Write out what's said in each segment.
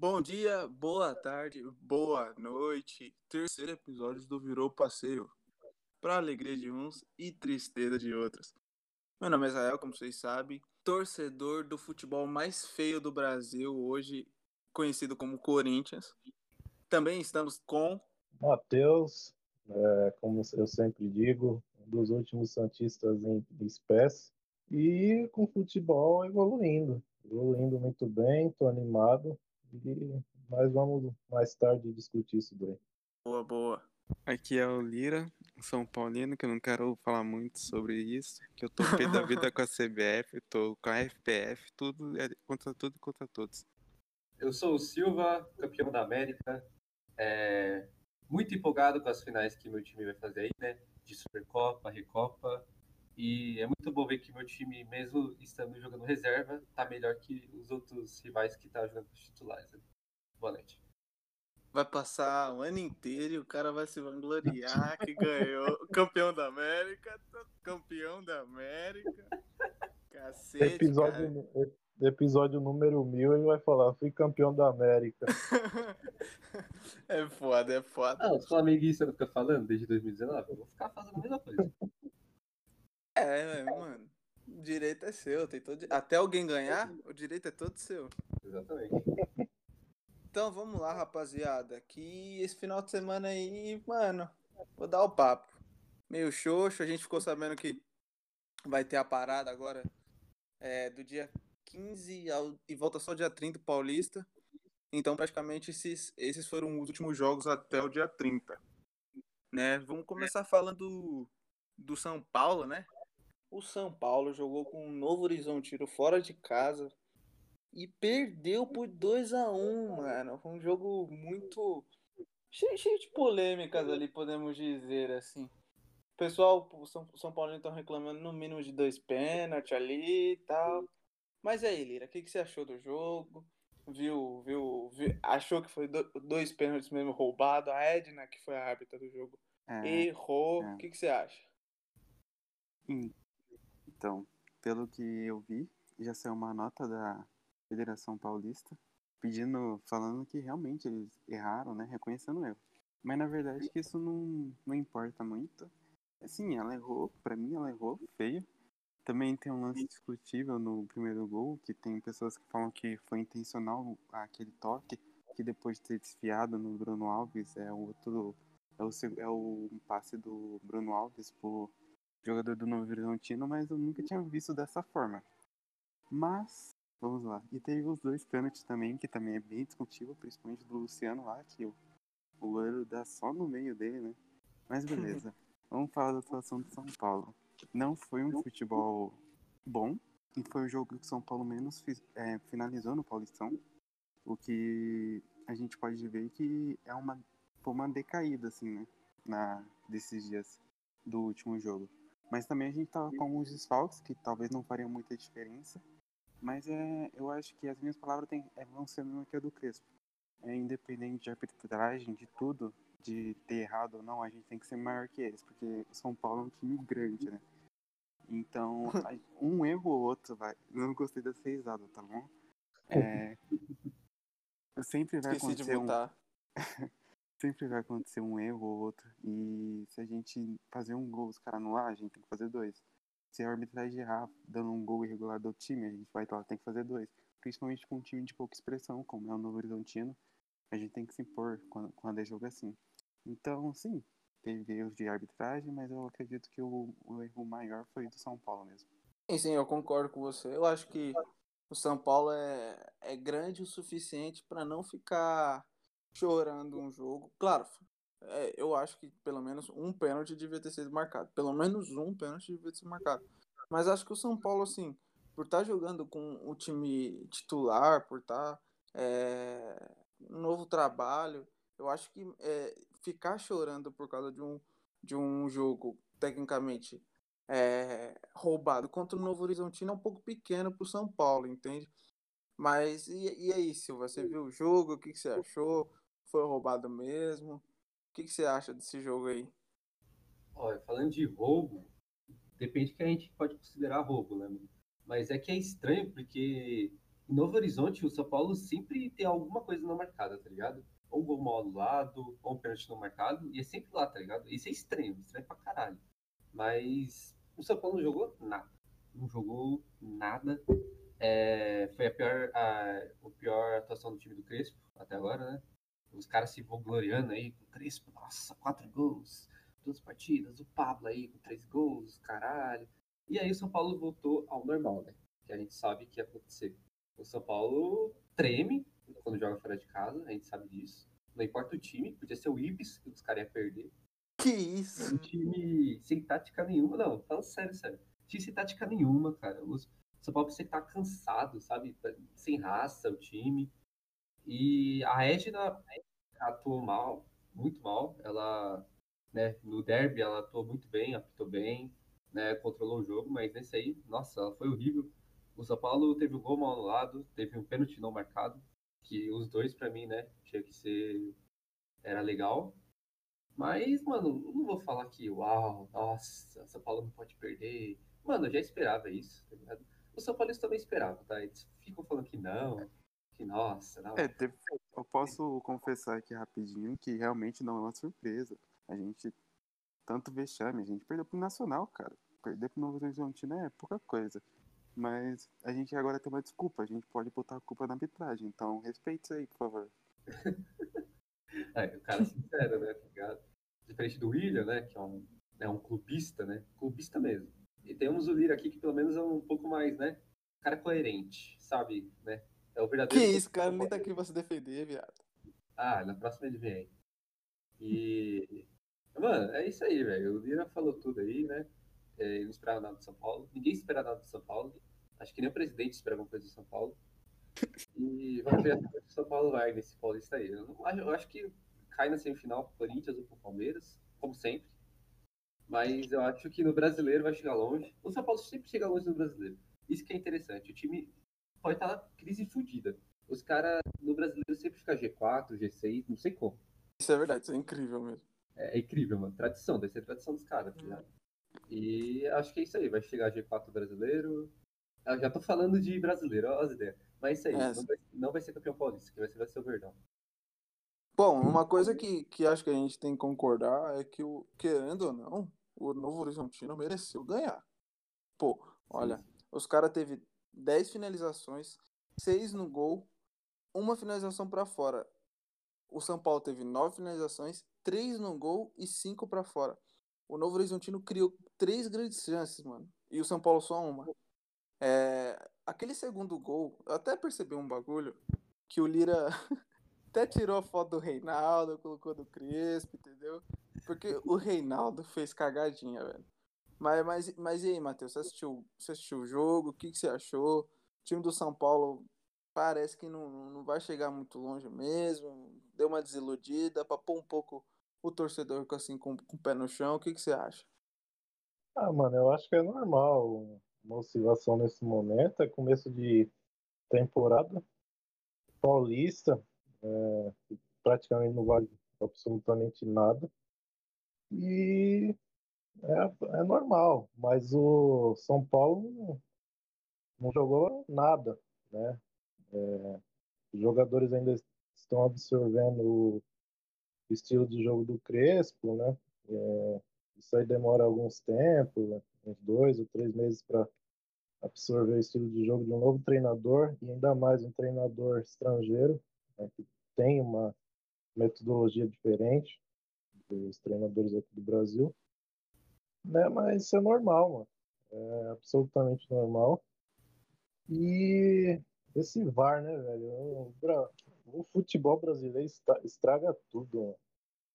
Bom dia, boa tarde, boa noite. Terceiro episódio do Virou Passeio. Para alegria de uns e tristeza de outros. Meu nome é Israel, como vocês sabem, torcedor do futebol mais feio do Brasil, hoje conhecido como Corinthians. Também estamos com. Matheus, é, como eu sempre digo, um dos últimos Santistas em espécie. E com futebol evoluindo. Evoluindo muito bem, estou animado. E nós vamos mais tarde discutir isso daí. Boa, boa. Aqui é o Lira, São Paulino, que eu não quero falar muito sobre isso, que eu tô pé da vida com a CBF, tô com a FPF, tudo é contra tudo e contra todos. Eu sou o Silva, campeão da América. É, muito empolgado com as finais que meu time vai fazer aí, né? De Supercopa, Recopa. E é muito bom ver que meu time, mesmo estando jogando reserva, tá melhor que os outros rivais que tá jogando os titulares. Né? Boa noite. Vai passar o ano inteiro e o cara vai se vangloriar que ganhou campeão da América, campeão da América. Cacete, episódio, cara. episódio número mil ele vai falar, fui campeão da América. é foda, é foda. Ah, os flamenguistas não ficam falando desde 2019? Eu vou ficar fazendo a mesma coisa. É, mano. O direito é seu. Tem todo... Até alguém ganhar, o direito é todo seu. Exatamente. Então vamos lá, rapaziada. Que esse final de semana aí, mano, vou dar o papo. Meio xoxo, a gente ficou sabendo que vai ter a parada agora é, do dia 15 ao... e volta só dia 30 Paulista. Então, praticamente, esses, esses foram os últimos jogos até o dia 30. Né? Vamos começar falando do, do São Paulo, né? O São Paulo jogou com um Novo Horizontino fora de casa e perdeu por 2 a 1 mano. Foi um jogo muito cheio, cheio de polêmicas ali, podemos dizer assim. O pessoal, o São, São Paulo estão reclamando no mínimo de dois pênaltis ali e tal. Mas aí, Lira, o que, que você achou do jogo? Viu, viu, viu achou que foi do, dois pênaltis mesmo roubado? A Edna, que foi a árbitra do jogo, É, errou. O é. que, que você acha? Então, pelo que eu vi, já saiu uma nota da Federação Paulista pedindo, falando que realmente eles erraram, né, reconhecendo o erro. Mas na verdade que isso não, não importa muito. Assim, ela errou, pra mim ela errou feio. Também tem um lance discutível no primeiro gol, que tem pessoas que falam que foi intencional aquele toque, que depois de ter desfiado no Bruno Alves, é o outro. É o, é o passe do Bruno Alves pro jogador do Novo Horizontino, mas eu nunca tinha visto dessa forma. Mas, vamos lá. E teve os dois pênaltis também, que também é bem discutível, principalmente do Luciano lá, que o, o goleiro dá só no meio dele, né? Mas beleza. Vamos falar da atuação do São Paulo. Não foi um futebol bom, e foi o jogo que o São Paulo menos fiz- é, finalizou no Paulistão. O que a gente pode ver que é uma, foi uma decaída, assim, né? Na, desses dias do último jogo. Mas também a gente tava com alguns desfalques que talvez não fariam muita diferença. Mas é, eu acho que as minhas palavras têm, é, vão ser a mesma que a do Crespo. É, independente de arbitragem, de tudo, de ter errado ou não, a gente tem que ser maior que eles, porque o São Paulo é um time grande, né? Então, um erro ou outro vai. Não gostei dessa risada, tá bom? É, sempre vai Esqueci acontecer um. sempre vai acontecer um erro ou outro. E se a gente fazer um gol, os caras anular, a gente tem que fazer dois. Se a arbitragem errar dando um gol irregular do time, a gente vai lá, tem que fazer dois. Principalmente com um time de pouca expressão, como é o Novo Horizontino, a gente tem que se impor quando, quando é jogo assim. Então, sim, teve erros de arbitragem, mas eu acredito que o, o erro maior foi do São Paulo mesmo. Sim, sim, eu concordo com você. Eu acho que o São Paulo é, é grande o suficiente para não ficar chorando um jogo. Claro, é, eu acho que pelo menos um pênalti devia ter sido marcado. Pelo menos um pênalti devia ter sido marcado. Mas acho que o São Paulo, assim, por estar jogando com o time titular, por estar é, um novo trabalho, eu acho que é, ficar chorando por causa de um, de um jogo tecnicamente é, roubado contra o Novo Horizontino é um pouco pequeno para o São Paulo, entende? Mas e, e aí, Silva? Você viu o jogo? O que, que você achou? Foi roubado mesmo? O que, que você acha desse jogo aí? Olha, falando de roubo, depende que a gente pode considerar roubo, né? Mas é que é estranho porque em Novo Horizonte, o São Paulo sempre tem alguma coisa não marcada, tá ligado? Ou um gol mal anulado, ou um pênalti não marcado, e é sempre lá, tá ligado? Isso é estranho, estranho pra caralho. Mas o São Paulo não jogou nada. Não jogou nada. É, foi a pior, a, a pior atuação do time do Crespo até agora, né? Os caras se vangloriando aí com Crespo, nossa, quatro gols, duas partidas, o Pablo aí com três gols, caralho. E aí o São Paulo voltou ao normal, né? Que a gente sabe que ia acontecer. O São Paulo treme quando joga fora de casa, a gente sabe disso. Não importa o time, podia ser o Ibis que os caras iam perder. Que isso? Um time sem tática nenhuma, não, falando sério, sério. Time sem tática nenhuma, cara. O São Paulo precisa estar cansado, sabe? Sem raça, o time. E a Edna atuou mal, muito mal. Ela, né, no derby, ela atuou muito bem, apitou bem, né, controlou o jogo, mas nesse aí, nossa, ela foi horrível. O São Paulo teve um gol mal anulado, teve um pênalti não marcado, que os dois para mim, né, tinha que ser era legal. Mas, mano, não vou falar que, uau, nossa, São Paulo não pode perder. Mano, eu já esperava isso, tá ligado? O São Paulo também esperava, tá? Eles ficam falando que não, que nossa, não. É, eu posso confessar aqui rapidinho que realmente não é uma surpresa. A gente, tanto vexame, a gente perdeu pro Nacional, cara. Perder pro Novo Horizontino é pouca coisa. Mas a gente agora tem uma desculpa, a gente pode botar a culpa na arbitragem. Então, respeite isso aí, por favor. é, o cara é sincero, né? Tá Diferente do William, né? Que é um, é um clubista, né? Clubista mesmo. E temos o Lira aqui que pelo menos é um pouco mais, né? Cara coerente, sabe, né? É o verdadeiro. Que isso, cara, nem tá aqui pra se defender, viado. Ah, na próxima ele vem. E. Mano, é isso aí, velho. O Lira falou tudo aí, né? É, ele não esperava nada do São Paulo. Ninguém esperava nada do São Paulo. Acho que nem o presidente esperava alguma coisa do São Paulo. E vamos ver até o São Paulo vai nesse Paulista aí. Eu, não, eu acho que cai na semifinal pro Corinthians ou pro Palmeiras, como sempre. Mas eu acho que no brasileiro vai chegar longe. O São Paulo sempre chega longe no brasileiro. Isso que é interessante. O time pode estar na crise fodida. Os caras no brasileiro sempre ficam G4, G6, não sei como. Isso é verdade, isso é incrível mesmo. É, é incrível, mano. Tradição, deve ser tradição dos caras, tá ligado? E acho que é isso aí. Vai chegar G4 brasileiro. Eu já tô falando de brasileiro, olha as ideias. Mas é isso aí. É. Não, vai, não, vai, ser campeão paulista, que vai ser, vai ser o Verdão. Bom, uma coisa que, que acho que a gente tem que concordar é que, o, querendo ou não, o Novo Horizontino mereceu ganhar. Pô, olha, os caras teve 10 finalizações, 6 no gol, uma finalização para fora. O São Paulo teve 9 finalizações, 3 no gol e 5 para fora. O Novo Horizontino criou três grandes chances, mano. E o São Paulo só uma. É, aquele segundo gol, eu até percebi um bagulho que o Lira até tirou a foto do Reinaldo, colocou do Crespo, entendeu? Porque o Reinaldo fez cagadinha, velho. Mas, mas, mas e aí, Matheus? Você assistiu, você assistiu o jogo? O que, que você achou? O time do São Paulo parece que não, não vai chegar muito longe mesmo. Deu uma desiludida para pôr um pouco o torcedor assim, com, com o pé no chão. O que, que você acha? Ah, mano, eu acho que é normal uma oscilação nesse momento. É começo de temporada paulista. É, praticamente não vale absolutamente nada. E é, é normal, mas o São Paulo não, não jogou nada, né? É, os jogadores ainda estão absorvendo o estilo de jogo do Crespo, né? É, isso aí demora alguns tempos, né? uns dois ou três meses para absorver o estilo de jogo de um novo treinador e ainda mais um treinador estrangeiro né? que tem uma metodologia diferente dos treinadores aqui do Brasil né? Mas isso é normal, mano. É absolutamente normal. E esse VAR, né, velho? O, o futebol brasileiro estraga tudo, mano.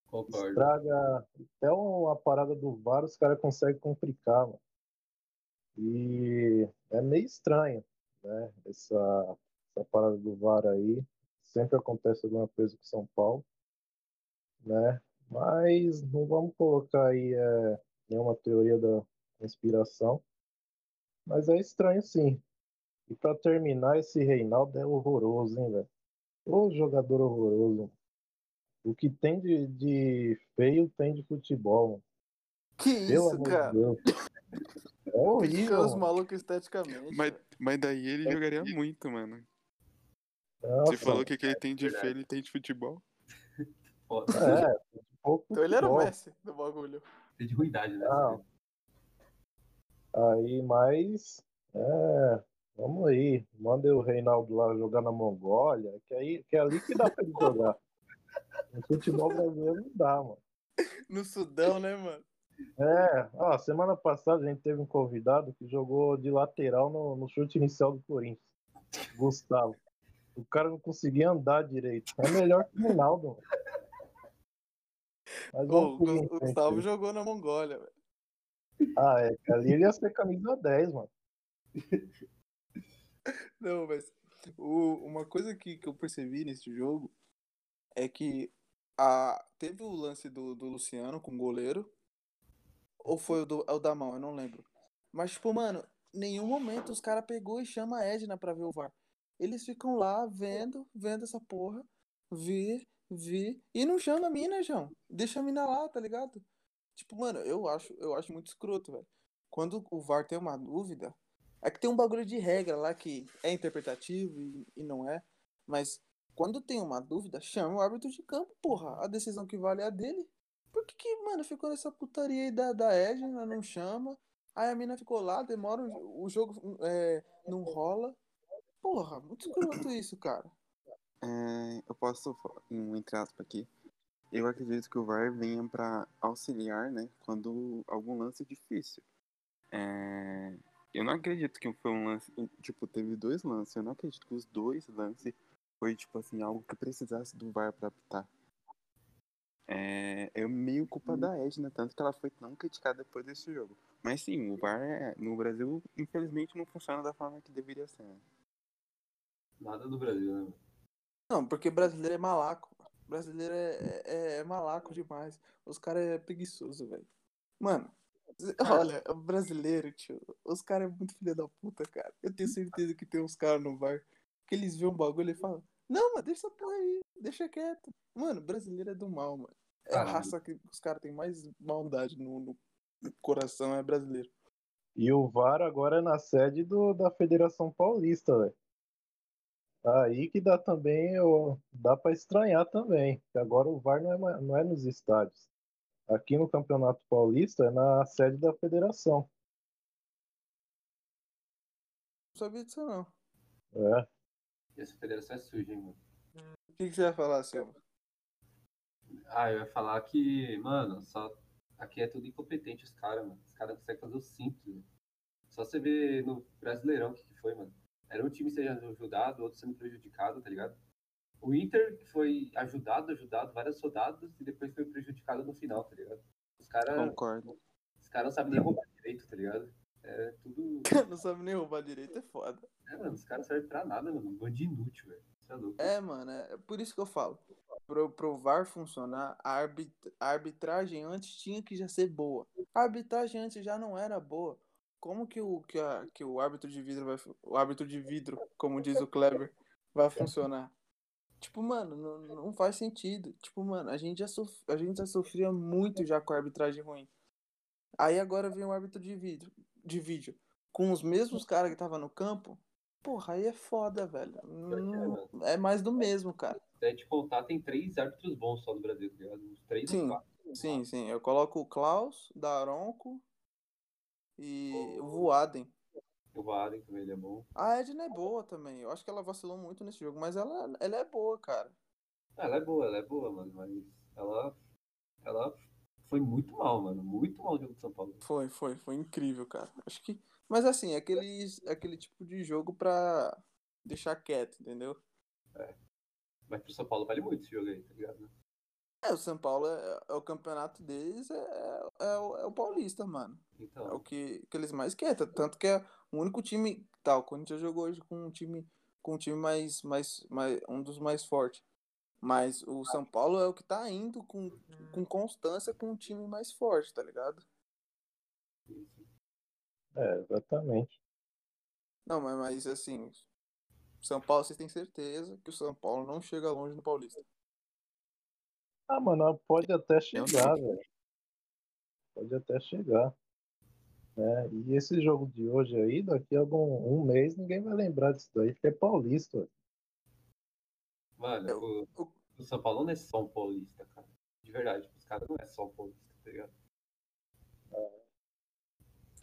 Concordo. Estraga até uma parada do VAR, os caras conseguem complicar, mano. E é meio estranho, né? Essa, essa parada do VAR aí. Sempre acontece alguma coisa com São Paulo, né? Mas não vamos colocar aí é, nenhuma teoria da conspiração. Mas é estranho sim. E para terminar, esse Reinaldo é horroroso, hein, velho? O jogador horroroso. O que tem de, de feio tem de futebol. Que isso, cara? É horrível. os malucos esteticamente. Mas, mas daí ele jogaria muito, mano. Nossa, Você falou que o que ele tem de fé, ele tem de futebol. É, um pouco Então ele era o. Messi do bagulho. Tem de ruindade, né? Ah. Aí, mas. É, vamos aí. Manda o Reinaldo lá jogar na Mongólia, que, aí, que é ali que dá pra ele jogar. No futebol brasileiro não dá, mano. No Sudão, né, mano? É, ó, semana passada a gente teve um convidado que jogou de lateral no, no chute inicial do Corinthians. Gustavo. O cara não conseguia andar direito. É melhor que o Reinaldo, mano. Mas o Gus- o frente Gustavo jogou na Mongólia, velho. Ah, é. Ali ele ia ser camisa 10, mano. Não, mas o- uma coisa que, que eu percebi nesse jogo é que a, teve o lance do, do Luciano com o goleiro. Ou foi o, do, é o da mão, eu não lembro. Mas, tipo, mano, nenhum momento os caras pegou e chama a Edna pra ver o VAR. Eles ficam lá vendo, vendo essa porra, ver, ver, e não chama a mina, João. Deixa a mina lá, tá ligado? Tipo, mano, eu acho, eu acho muito escroto, velho. Quando o VAR tem uma dúvida, é que tem um bagulho de regra lá que é interpretativo e, e não é. Mas quando tem uma dúvida, chama o árbitro de campo, porra. A decisão que vale é a dele. Por que, que mano, ficou nessa putaria aí da, da Edna, não chama? Aí a mina ficou lá, demora, o, o jogo é, não rola. Porra, muito escroto isso, cara. É, eu posso, um entre aspas aqui. Eu acredito que o VAR venha pra auxiliar, né? Quando algum lance é difícil. É, eu não acredito que foi um lance. Tipo, teve dois lances. Eu não acredito que os dois lances foi, tipo assim, algo que precisasse do VAR pra apitar. É, é meio culpa da Edna, tanto que ela foi tão criticada depois desse jogo. Mas sim, o VAR é- no Brasil, infelizmente, não funciona da forma que deveria ser. né? Nada do Brasil, né? Mano? Não, porque brasileiro é malaco. Brasileiro é, é, é malaco demais. Os caras é preguiçoso, velho. Mano, olha, brasileiro, tio, os caras é muito filha da puta, cara. Eu tenho certeza que tem uns caras no bar que eles veem um bagulho e falam: Não, mas deixa essa porra aí, deixa quieto. Mano, brasileiro é do mal, mano. É a raça que os caras têm mais maldade no, no coração, é brasileiro. E o VAR agora é na sede do, da Federação Paulista, velho. Aí que dá também, ó, dá pra estranhar também. Que agora o VAR não é, não é nos estádios. Aqui no Campeonato Paulista é na sede da federação. Não sabia disso, não. É. E essa federação é suja, hein, mano? O que, que você vai falar, Silva? Ah, eu ia falar que, mano, só. Aqui é tudo incompetente os caras, mano. Os caras conseguem fazer o simples. mano. Só você ver no Brasileirão o que, que foi, mano. Era um time sendo ajudado, outro sendo prejudicado, tá ligado? O Inter foi ajudado, ajudado, várias rodadas, e depois foi prejudicado no final, tá ligado? Os caras Concordo. os caras não sabem nem roubar direito, tá ligado? É tudo. não sabe nem roubar direito, é foda. É, mano, os caras servem pra nada, mano. Um bando de inútil, velho. Isso é louco. É, mano, é por isso que eu falo. Pro, pro VAR funcionar, a, arbit, a arbitragem antes tinha que já ser boa. A arbitragem antes já não era boa. Como que o, que a, que o árbitro de vidro vai. O árbitro de vidro, como diz o Kleber, vai funcionar? Tipo, mano, não, não faz sentido. Tipo, mano, a gente, já sof, a gente já sofria muito já com a arbitragem ruim. Aí agora vem o árbitro de vidro, de vídeo. Com os mesmos caras que tava no campo. Porra, aí é foda, velho. É, Não- mano. é mais do mesmo, cara. Até te contar, tem três árbitros bons só do Brasil, tá ligado? Uns três Sim. quatro. Sim, sim. Eu coloco o Klaus, Daronco e o Voaden. O Varen também ele é bom. A Edna é boa também. Eu acho que ela vacilou muito nesse jogo, mas ela, ela é boa, cara. Ah, ela é boa, ela é boa, mano, mas ela, ela foi muito mal, mano. Muito mal o jogo de São Paulo. Foi, foi, foi incrível, cara. Acho que. Mas assim, aquele, aquele tipo de jogo pra deixar quieto, entendeu? Mas pro São Paulo vale muito esse jogo aí, tá ligado? É, o São Paulo é, é o campeonato deles, é, é, o, é o Paulista, mano. É o Então, que, que eles mais querem. Tanto que é o único time. Tá, o Corinthians jogou hoje com um time. Com um time mais. mais, mais um dos mais fortes. Mas o São Paulo é o que tá indo com, com constância com um time mais forte, tá ligado? É, exatamente. Não, mas, mas assim. São Paulo, vocês têm certeza que o São Paulo não chega longe no Paulista. Ah, mano, pode até chegar, velho. Pode até chegar. Né? E esse jogo de hoje aí, daqui a algum um mês, ninguém vai lembrar disso daí, porque é paulista. velho. Mano, Eu- o, o- São Paulo não é só um paulista, cara. De verdade, os caras não é só um paulista, tá ligado?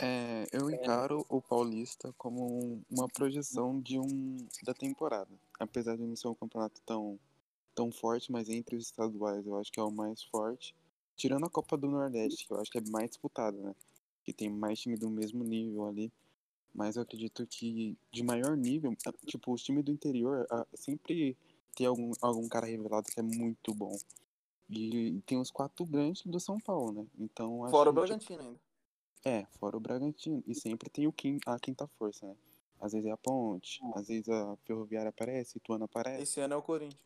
É, eu encaro o Paulista como um- uma projeção de um da temporada. Apesar de não ser um campeonato tão, tão forte, mas entre os estaduais eu acho que é o mais forte. Tirando a Copa do Nordeste, que eu acho que é mais disputada, né? Que tem mais time do mesmo nível ali. Mas eu acredito que de maior nível, ah, tipo, os times do interior ah, sempre tem algum, algum cara revelado que é muito bom. E tem os quatro grandes do São Paulo, né? Então Fora o que, Bragantino ainda. é, fora o Bragantino. E sempre tem o quin- a quinta força, né? Às vezes é a Ponte, às vezes a Ferroviária aparece, Ituano aparece. Esse ano é o Corinthians.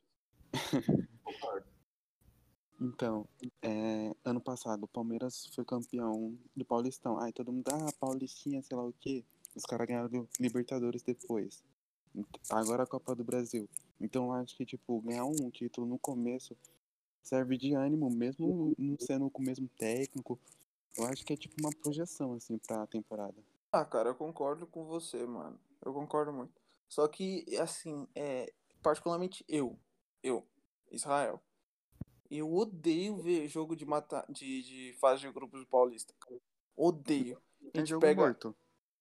Então, é, ano passado o Palmeiras foi campeão do Paulistão. Aí todo mundo, ah, Paulistinha, sei lá o quê. Os caras ganharam Libertadores depois. Agora a Copa do Brasil. Então eu acho que, tipo, ganhar um título no começo serve de ânimo, mesmo não sendo com o mesmo técnico. Eu acho que é tipo uma projeção, assim, pra temporada. Ah, cara, eu concordo com você, mano. Eu concordo muito. Só que, assim, é, particularmente eu, eu, Israel, eu odeio ver jogo de mata, de, de fase de grupos do Paulista. cara. Odeio. A É gente jogo pega morto.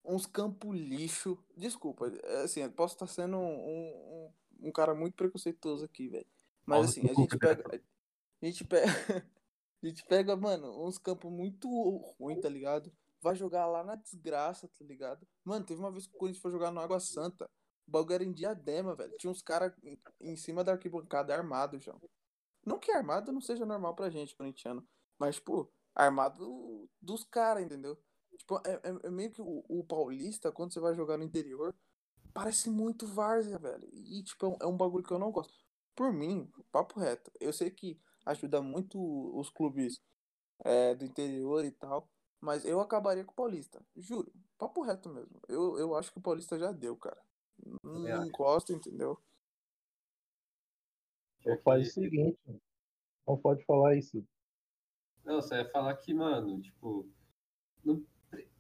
uns campos lixo. Desculpa, é, assim, eu posso estar sendo um, um, um cara muito preconceituoso aqui, velho. Mas assim, a gente pega. A gente pega. A gente pega, mano, uns campos muito ruins, tá ligado? Vai jogar lá na desgraça, tá ligado? Mano, teve uma vez que o Corinthians foi jogar no Água Santa. O bagulho era em diadema, velho. Tinha uns caras em, cima da arquibancada armados, já. Não que armado não seja normal pra gente, corintiano. Mas, tipo, armado dos caras, entendeu? Tipo, é, é- é meio que o, o paulista, quando você vai jogar no interior, parece muito várzea, velho. E, tipo, é um, é um bagulho que eu não gosto. Por mim, papo reto, eu sei que ajuda muito os clubes é, do interior e tal, mas eu acabaria com o paulista. Juro, papo reto mesmo. Eu, eu acho que o paulista já deu, cara. Não, gosto, entendeu? Ou faz o seguinte, não pode falar isso. Não, você ia falar que, mano, tipo, não,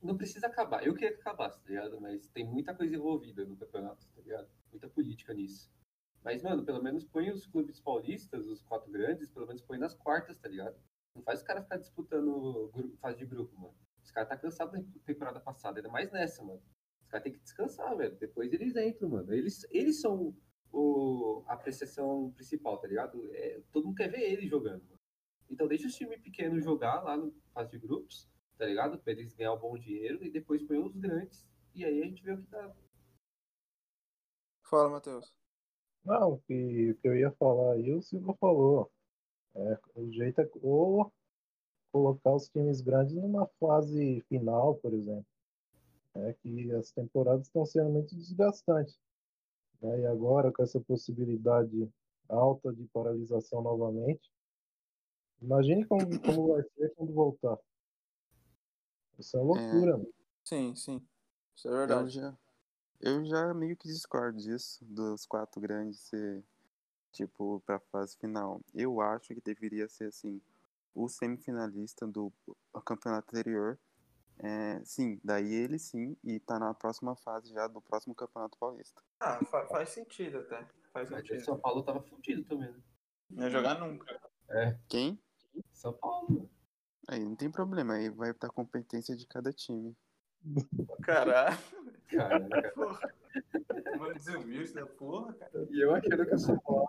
não precisa acabar. Eu queria que acabasse, tá ligado? Mas tem muita coisa envolvida no campeonato, tá ligado? Muita política nisso. Mas, mano, pelo menos põe os clubes paulistas, os quatro grandes, pelo menos põe nas quartas, tá ligado? Não faz os caras ficar disputando fase de grupo, mano. Os caras tá cansado da temporada passada, ainda mais nessa, mano. Caras têm que descansar, velho. Depois eles entram, mano. Eles, eles são o, a apreciação principal, tá ligado? É, todo mundo quer ver eles jogando, mano. Então deixa os times pequenos jogar lá no fase de grupos, tá ligado? Pra eles ganhar um bom dinheiro e depois põe os grandes. E aí a gente vê o que dá. Fala, Matheus. Não, o que, o que eu ia falar aí, o Silva falou. É, o jeito é ou colocar os times grandes numa fase final, por exemplo. É que as temporadas estão sendo muito desgastantes. né? E agora, com essa possibilidade alta de paralisação novamente, imagine como, como vai ser quando voltar. Isso é loucura, mano. Sim, sim. Isso é Eu verdade. já, eu já meio que discordo disso, dos quatro grandes ser, tipo, pra fase final. Eu acho que deveria ser, assim, o semifinalista do campeonato anterior. É, sim, daí ele sim, e tá na próxima fase já do próximo campeonato paulista. Ah, faz sentido até. Faz Mas o São Paulo tava fudido também, né? Não ia jogar nunca. Quem? São Paulo. Aí não tem problema, aí vai pra competência de cada time. Caralho. Caraca. Porra. Mano, desumilde da porra, cara. E eu achando que o São Paulo.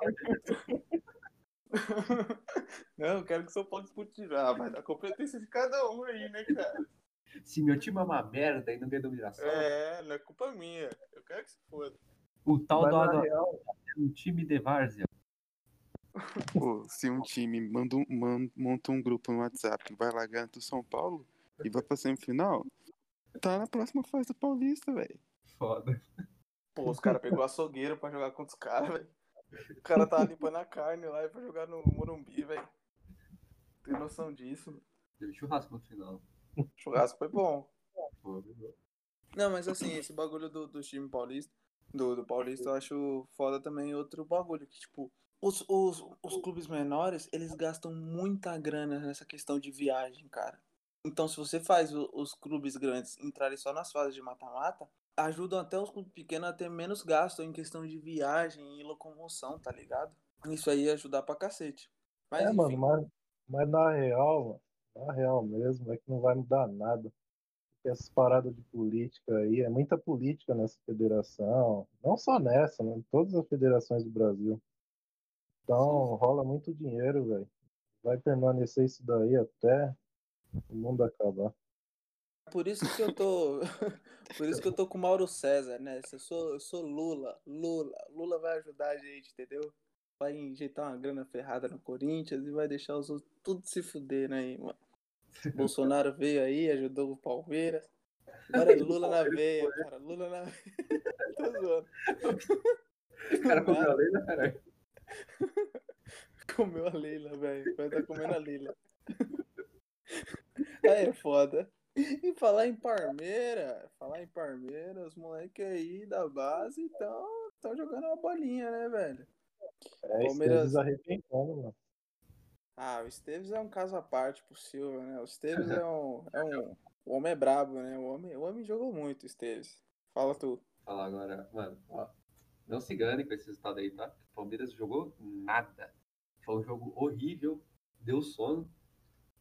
Não, eu quero que o São Paulo dispute. Ah, vai dar competência de cada um aí, né, cara? Se meu time é uma merda e não ganha dominação, É, não é culpa minha. Eu quero que se foda. o tal Mas do real, é um time de várzea. Pô, se um time manda um- man- monta um grupo no WhatsApp, vai lá ganha do São Paulo e vai pra semifinal, tá na próxima fase do Paulista, velho. Foda. Pô, os caras pegou açougueiro pra jogar contra os caras, velho. O cara tava limpando a carne lá e pra jogar no Morumbi, velho. Tem noção disso? Teve churrasco no final. O churrasco foi bom. Não, mas assim, esse bagulho do, do time paulista, do, do paulista, eu acho foda também outro bagulho, que tipo, os, os, os clubes menores, eles gastam muita grana nessa questão de viagem, cara. Então, se você faz o- os clubes grandes entrarem só nas fases de mata-mata, ajudam até os clubes pequenos a ter menos gasto em questão de viagem e locomoção, tá ligado? Isso aí ia ajudar pra cacete. Mas, é, enfim, mano, mas, mas na real, mano, na real mesmo, é que não vai mudar nada. Porque essas paradas de política aí, é muita política nessa federação. Não só nessa, né? Em todas as federações do Brasil. Então rola muito dinheiro, velho. Vai permanecer isso daí até o mundo acabar. por isso que eu tô. por isso que eu tô com o Mauro César, né? Eu sou, eu sou Lula. Lula. Lula vai ajudar a gente, entendeu? Vai injetar uma grana ferrada no Corinthians e vai deixar os outros tudo se fuder, né, mano? Bolsonaro veio aí, ajudou o Palmeiras. Agora é Lula na veia, cara. Lula na veia. Tô zoando. O cara comeu a lei, né, caralho? Comeu a Leila, velho. Vai estar comendo a Leila. Aí é foda. E falar em Parmeira, falar em Parmeira, os moleques aí da base estão tão jogando uma bolinha, né, velho? É, Palmeiras- Palmeiras... arrebentando, mano. Ah, o Esteves é um caso à parte pro Silva, né? O Esteves é um, é um. O homem é brabo, né? O homem, o homem jogou muito, o Esteves. Fala tu. Falar agora, mano, ó, não se engane com esse resultado aí, tá? O Palmeiras jogou nada. Foi um jogo horrível, deu sono.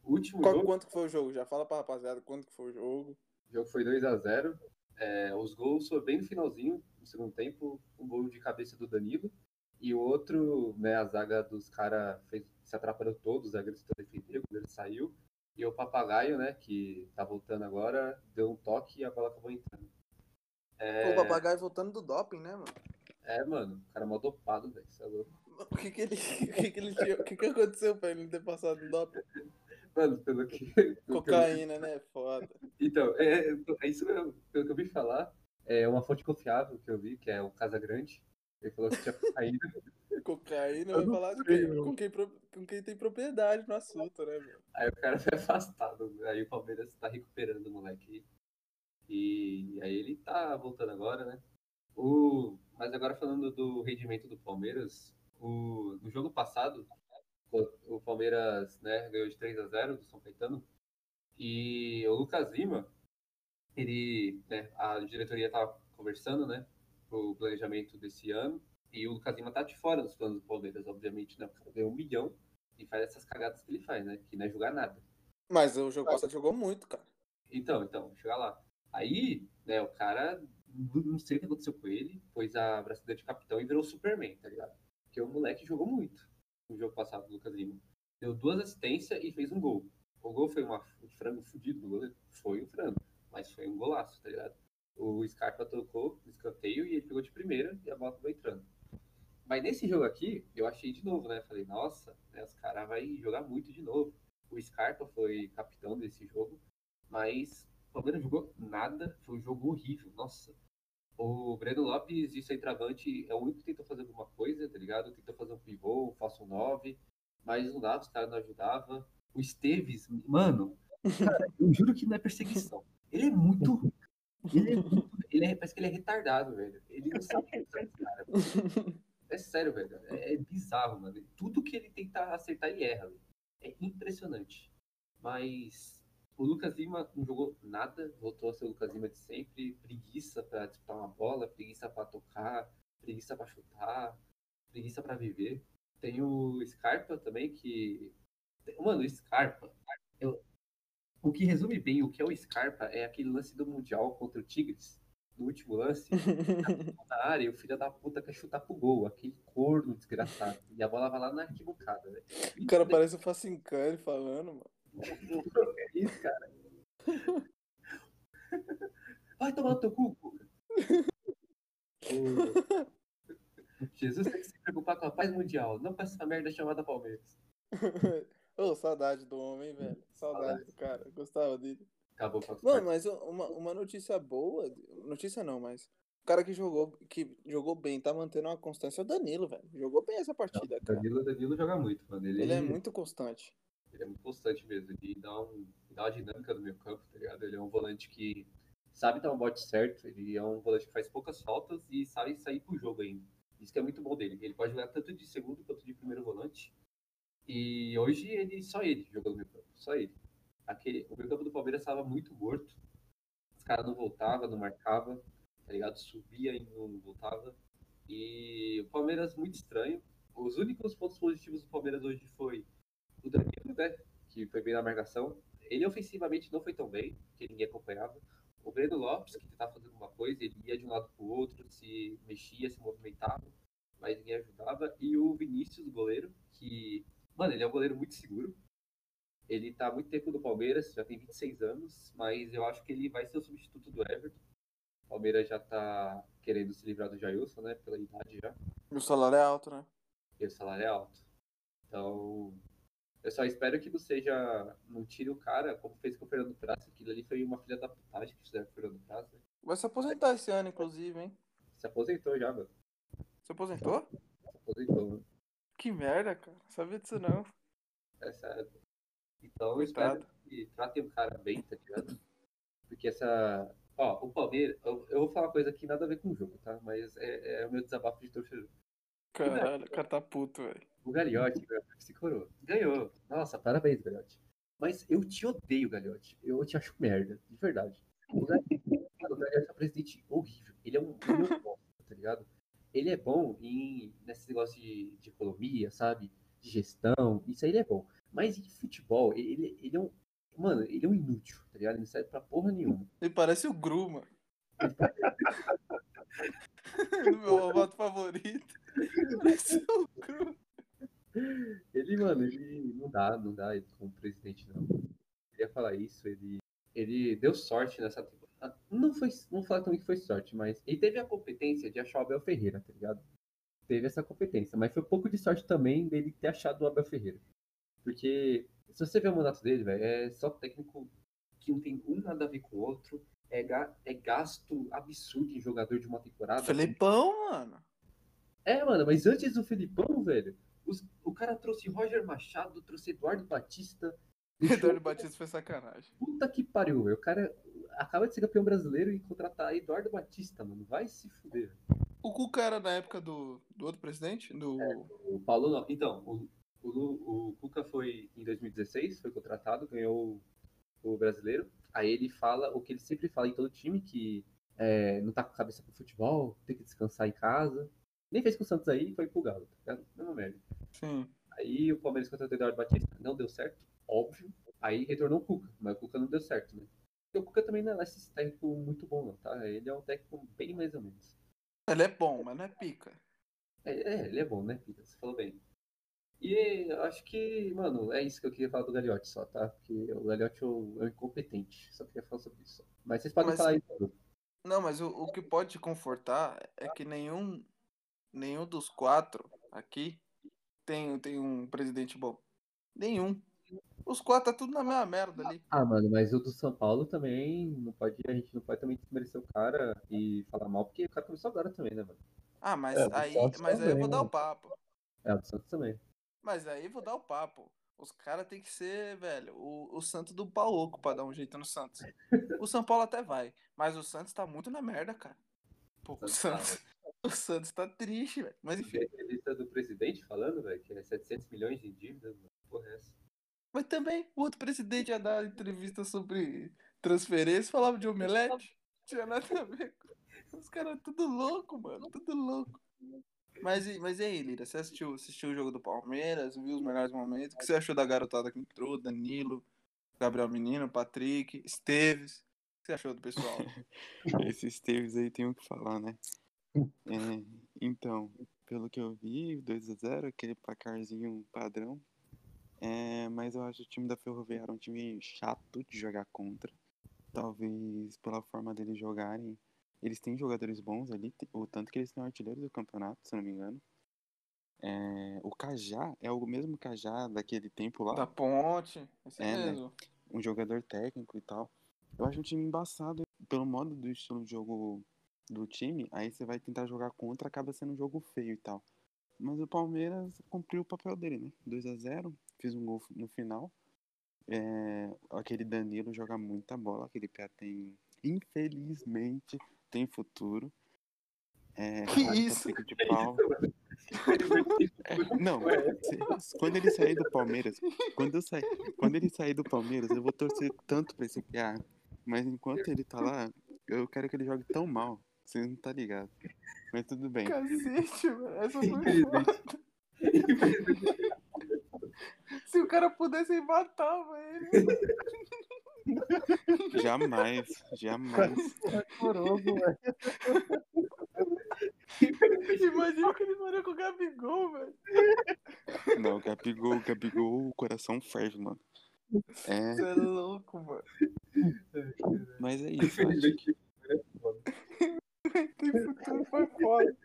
O último Qual, jogo, quanto que foi o jogo? Já fala pra rapaziada quanto que foi o jogo. o jogo foi 2 a 0 É, os gols foram bem no finalzinho, no segundo tempo, um gol de cabeça do Danilo. E o outro, né, a zaga dos caras se atrapalhou todos, o zagueiro tentou defender, o goleiro saiu. E o papagaio, né, que tá voltando agora, deu um toque e a bola acabou entrando. É, O papagaio voltando do doping, né, mano? é, mano, o cara é mó dopado, velho. Isso é louco. O que que ele, o que que ele tinha, o que que aconteceu pra ele não ter passado do doping? Mano, pelo que. pelo que eu Cocaína, né? Foda. Então, é, é isso mesmo. Pelo que eu vi falar, é uma fonte confiável que eu vi, que é o Casa Grande. Ele falou que tinha cocaína. Cocaína, Eu vai falar de sei, quem? Com quem, com quem tem propriedade no assunto, né, meu? Aí o cara foi afastado. Aí o Palmeiras tá recuperando o moleque. E aí ele tá voltando agora, né? O... Mas agora falando do rendimento do Palmeiras, o... no jogo passado, o o Palmeiras né, ganhou de 3 a 0 do São Caetano. E o Lucas Lima, ele, né, a diretoria tava conversando, né, pro planejamento desse ano. E o Lucas Lima tá de fora dos planos do Palmeiras, obviamente, né? O cara ganhou um milhão e faz essas cagadas que ele faz, né? Que não é jogar nada. Mas o jogo passado jogou muito, cara. Então, então, chegar lá. Aí, né, o cara, não sei o que aconteceu com ele, pôs a bracelete de capitão e virou Superman, tá ligado? Porque o moleque jogou muito no jogo passado do Lucas Lima. Deu duas assistências e fez um gol. O gol foi uma, um frango fudido do goleiro? Foi um frango, mas foi um golaço, tá ligado? O Scarpa tocou no escanteio e ele pegou de primeira e a bola acabou entrando. Mas nesse jogo aqui, eu achei de novo, né? Falei, nossa, né, os caras vão jogar muito de novo. O Scarpa foi capitão desse jogo, mas o Palmeiras jogou nada, foi um jogo horrível, nossa. O Breno Lopes, de centroavante, é o único que tentou fazer alguma coisa, tá ligado? Tentou fazer um pivô, um falso 9, mas não dava, os caras não ajudavam. O Esteves, mano, cara, eu juro que não é perseguição. Ele é muito ruim. Ele é muito. Ele é, parece que ele é retardado, velho. Ele não sabe o que faz, cara. É sério, velho. É, é bizarro, mano. Tudo que ele tenta acertar, ele erra, velho. É impressionante. Mas o Lucas Lima não jogou nada, voltou a ser o Lucas Lima de sempre. Preguiça pra disputar uma bola, preguiça pra tocar, preguiça pra chutar, preguiça pra viver. Tem o Scarpa também, que. Mano, o Scarpa. eu- O que resume bem o que é o Scarpa é aquele lance do Mundial contra o Tigres. No último lance, na área, e o filho da puta quer chutar pro gol, aquele corno desgraçado. E a bola vai lá na arquibancada, velho. O cara parece o Facincani falando, mano. É isso, cara. Vai tomar no teu cu. O- Jesus tem que se preocupar com a paz mundial, não com essa merda chamada Palmeiras. Ô, saudade do homem, velho. Saudade do cara. Gostava dele. Acabou com Mano, mas uma, uma notícia boa. Notícia não, mas. O cara que jogou, que jogou bem, tá mantendo uma constância é o Danilo, velho. Jogou bem essa partida, cara. Danilo, Danilo joga muito, mano. Ele, Ele é muito constante. ele é muito constante mesmo. Ele dá, um, dá uma dinâmica no meio campo, tá ligado? Ele é um volante que sabe dar um bote certo. Ele é um volante que faz poucas faltas e sabe sair pro jogo ainda. Isso que é muito bom dele. Ele pode jogar tanto de segundo quanto de primeiro volante. E hoje ele só ele jogou no meio campo. Só ele. Aquele, o meio campo do Palmeiras estava muito morto. Os caras não voltavam, não marcavam, tá ligado? Subia e não voltava. E o Palmeiras muito estranho. os únicos pontos positivos do Palmeiras hoje foi o Danilo, né? Que foi bem na marcação. Ele ofensivamente não foi tão bem, que ninguém acompanhava. O Breno Lopes, que tentava fazer alguma coisa, ele ia de um lado para o outro, se mexia, se movimentava, mas ninguém ajudava. E o Vinícius, goleiro, que, mano, ele é um goleiro muito seguro. Ele tá há muito tempo no Palmeiras, já tem 26 anos, mas eu acho que ele vai ser o substituto do Everton. O Palmeiras já tá querendo se livrar do Jailson, né? Pela idade já. E o salário é alto, né? E o salário é alto. Então, eu só espero que não seja. Não tire o cara, como fez com o Fernando Praça. Aquilo ali foi uma filha da putagem que fizeram com o Fernando Praça. Vai se aposentar esse ano, inclusive, hein? Se aposentou já, mano. Você aposentou? Se aposentou, mano. Que merda, cara. Sabia disso não. É sério. Então eu espero que tratem o cara bem, tá ligado? Porque essa. Ó, o Palmeiras. Eu, eu vou falar uma coisa que nada a ver com o jogo, tá? Mas é, é o meu desabafo de torcedor. Caralho, o cara tá puto, velho. O ganhou, se coroou. Ganhou. Nossa, parabéns, Gagliotti. Mas eu te odeio, Gagliotti. Eu te acho merda, de verdade. O Gagliotti, o Gagliotti é um presidente horrível. Ele é um, ele é um bosta, tá ligado? Ele é bom em, nesse negócio de, de economia, sabe? De gestão. Isso aí ele é bom. Mas em futebol, ele, ele é um. Mano, ele é um inútil, tá ligado? Ele não serve pra porra nenhuma. Ele parece o Gru, mano. Meu roboto favorito. Parece o Gru. Ele, mano, ele não dá, não dá ele como presidente, não. Eu ia falar isso, ele, ele deu sorte nessa temporada. Não foi, não vou falar também que foi sorte, mas ele teve a competência de achar o Abel Ferreira, tá ligado? Teve essa competência, mas foi um pouco de sorte também dele ter achado o Abel Ferreira. Porque se você ver o mandato dele, velho, é só técnico que não tem um nada a ver com o outro. É, ga- é gasto absurdo em jogador de uma temporada. Felipão, mano. É, mano, mas antes do Felipão, velho, os- o cara trouxe Roger Machado, trouxe Eduardo Batista. Eduardo Batista foi sacanagem. Puta que pariu, velho. O cara acaba de ser campeão brasileiro e contratar Eduardo Batista, mano. Vai se fuder. O Cuca era na época do, do outro presidente? Do... O Paulo não. Então, o, o, o Cuca foi em 2016, foi contratado, ganhou o, brasileiro. Aí ele fala o que ele sempre fala em todo time, que é, não tá com a cabeça pro futebol, tem que descansar em casa. Nem fez com o Santos aí e foi pro Galo, tá ligado? Mesma merda. Sim. Aí o Palmeiras contratou o Eduardo Batista, não deu certo, óbvio. Aí retornou o Cuca, mas o Cuca não deu certo, né? Porque o Cuca também não é esse técnico muito bom, não, tá? Ele é um técnico bem mais ou menos. Ele é bom, mas não é pica. É, é, ele é bom, né, Pita? Você falou bem. E eu acho que, mano, é isso que eu queria falar do Gagliotti só, tá? Porque o Gagliotti é um é incompetente. Só queria falar sobre isso. Mas vocês podem Mas- falar aí. Pedro. Não, mas o, o que pode te confortar é que nenhum, nenhum dos quatro aqui tem, tem um presidente bom. Nenhum. Os quatro tá tudo na mesma merda ali. Ah, mano, mas o do São Paulo também não pode. A gente não pode também desmerecer o cara e falar mal, porque o cara começou agora também, né, mano? Ah, mas É, aí, mas aí eu também, vou dar né? o papo. É, o do Santos também. Mas aí eu vou dar o papo. Os caras tem que ser, velho, o, o Santos do pau oco pra dar um jeito no Santos. O São Paulo até vai, mas o Santos tá muito na merda, cara. Pô, o Santos Santos, o Santos tá triste, velho. Mas enfim, a entrevista do presidente falando, velho, que é 700 milhões de dívidas, mano. Porra, é essa? mas também o outro presidente ia dar entrevista sobre transferência, falava de omelete. Tinha nada a ver. com- Os caras tudo louco, mano, tudo louco. Mas, e- mas e aí, Lira? Você assistiu, assistiu o jogo do Palmeiras? Viu os melhores momentos? O que você achou da garotada que entrou? Danilo, Gabriel Menino, Patrick, Esteves? O que você achou do pessoal? Esse Esteves aí tem o que falar, né? É, então, pelo que eu vi, 2x0, aquele placarzinho padrão. É, mas eu acho o time da Ferroviária um time chato de jogar contra. Talvez pela forma deles jogarem. Eles têm jogadores bons ali, o tanto que eles são artilheiros do campeonato, se não me engano. É, o Cajá é o mesmo Cajá daquele tempo lá da Ponte, esse É, né? mesmo. um jogador técnico e tal. Eu acho um time embaçado pelo modo do estilo de jogo do time. Aí você vai tentar jogar contra, acaba sendo um jogo feio e tal. Mas o Palmeiras cumpriu o papel dele, né? 2 a 0 fiz um gol no final. É, aquele Danilo joga muita bola, aquele pé tem, infelizmente, tem futuro. É, Que isso? De Paula- É, não, se- quando ele sair do Palmeiras, quando, eu sair, quando ele sair do Palmeiras, eu vou torcer tanto pra esse PA. Mas enquanto ele tá lá, eu quero que ele jogue tão mal. Você não tá ligado. Mas tudo bem. Cacete, mano. Essa foi foda. Se o cara pudesse, ele matava ele. Jamais, jamais. Choroso, velho. Imagina que ele faria com o Gabigol, velho. Não, Gabigol, Gabigol, o coração ferve, mano. É, Você é louco, mano. mas é isso. acho que- Tem futuro, foi foda.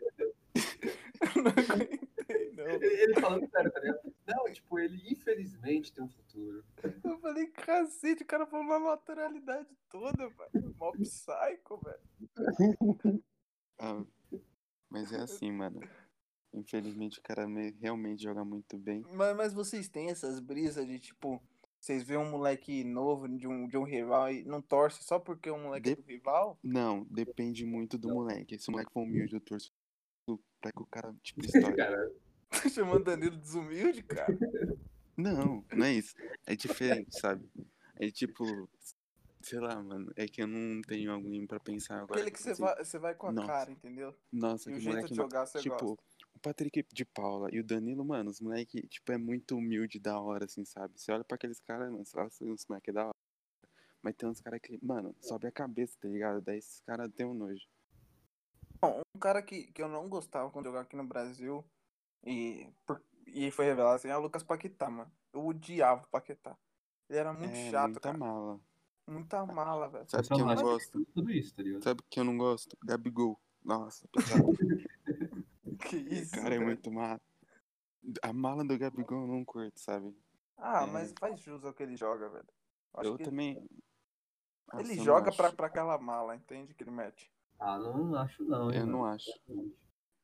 Eu não aguentei, não. ele, falando sério, tá ligado? Não, tipo, ele infelizmente tem um futuro. Eu falei, cacete, o cara falou na naturalidade toda, velho. Mó psycho, velho. Ah, mas é assim, mano. Infelizmente o cara me- realmente joga muito bem. Mas, mas vocês têm essas brisas de, tipo, vocês veem um moleque novo de um, de um rival e não torce só porque o moleque é do rival? Não, depende muito do moleque. Se o moleque for humilde, eu torço pra que o cara, tipo, estoure. Cara, Tá chamando Danilo de desumilde, cara? Não, não é isso. É diferente, sabe? É tipo, sei lá, mano. É que eu não tenho alguém pra pensar agora. Aquele que você assim. vai, você vai com a Nossa. cara, entendeu? Nossa, E o que jeito moleque. de jogar você tipo, gosta. O Patrick de Paula e o Danilo, mano, os moleque, tipo, é muito humilde da hora, assim, sabe? Você olha pra aqueles caras, mano, você fala assim, os moleque é da hora. Mas tem uns caras que, mano, sobe a cabeça, tá ligado? Daí esses caras têm um nojo. Bom, um cara que, que eu não gostava quando jogava aqui no Brasil e, por- e foi revelado assim é o Lucas Paquetá, mano. Eu odiava o Paquetá. Ele era muito é, chato, muita cara. mala. Muita mala, velho. Sabe que eu não gosto? tudo isso, tá ligado? Sabe que eu não gosto? Gabigol. Nossa, pesado. Que isso, O cara é muito mala. A mala do Gabigol eu não curto, sabe? Ah, é. mas faz jus ao que ele joga, velho. Acho eu que também. Nossa, Ele não joga pra, pra aquela mala, entende? Que ele mete. Ah, não acho não. hein, Eu não mano. acho.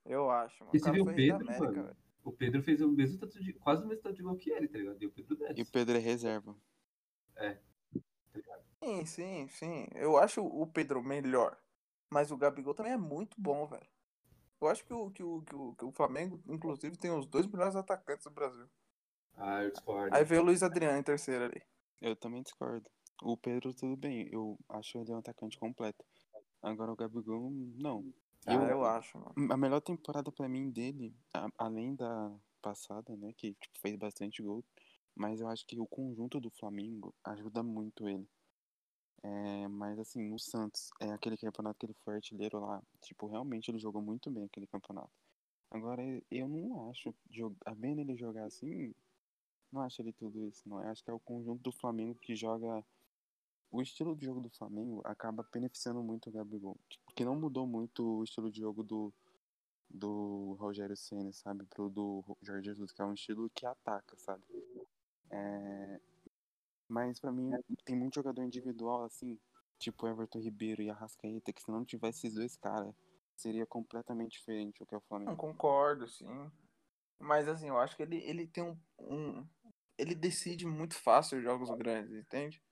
Eu acho, mano. O você cara viu foi o rei da Pedro, América, mano? velho. O Pedro fez o mesmo tanto de, quase o mesmo tanto de gol que ele, tá ligado? E o Pedro desce. E o Pedro é reserva. tá ligado? Sim, sim, sim. Eu acho o Pedro melhor. Mas o Gabigol também é muito bom, velho. Eu acho que o, que o, que o, que o Flamengo, inclusive, tem os dois melhores atacantes do Brasil. Ah, eu discordo. Aí veio o Luiz Adriano em terceiro ali. Eu também discordo. O Pedro, tudo bem. Eu acho ele um atacante completo. Agora o Gabigol, não. Ah, Eu- eu acho, mano. A melhor temporada pra mim dele, a- além da passada, né, que tipo, fez bastante gol, mas eu acho que o conjunto do Flamengo ajuda muito ele. É, mas assim, o Santos é aquele campeonato que ele foi artilheiro lá, tipo, realmente ele jogou muito bem aquele campeonato. Agora, eu não acho, jogar, vendo ele jogar assim, não acho ele tudo isso, não. Eu acho que é o conjunto do Flamengo que joga. O estilo de jogo do Flamengo acaba beneficiando muito o Gabigol. Porque não mudou muito o estilo de jogo do, do Rogério Senna, sabe? Pro do Jorge Jesus, que é um estilo que ataca, sabe? É, Mas pra mim, tem muito jogador individual, assim, tipo Everton Ribeiro e Arrascaeta, que se não tivesse esses dois caras, seria completamente diferente o que é o Não Flamengo. concordo, sim. Mas assim, eu acho que ele, ele tem um, um- Ele decide muito fácil os jogos grandes, entende?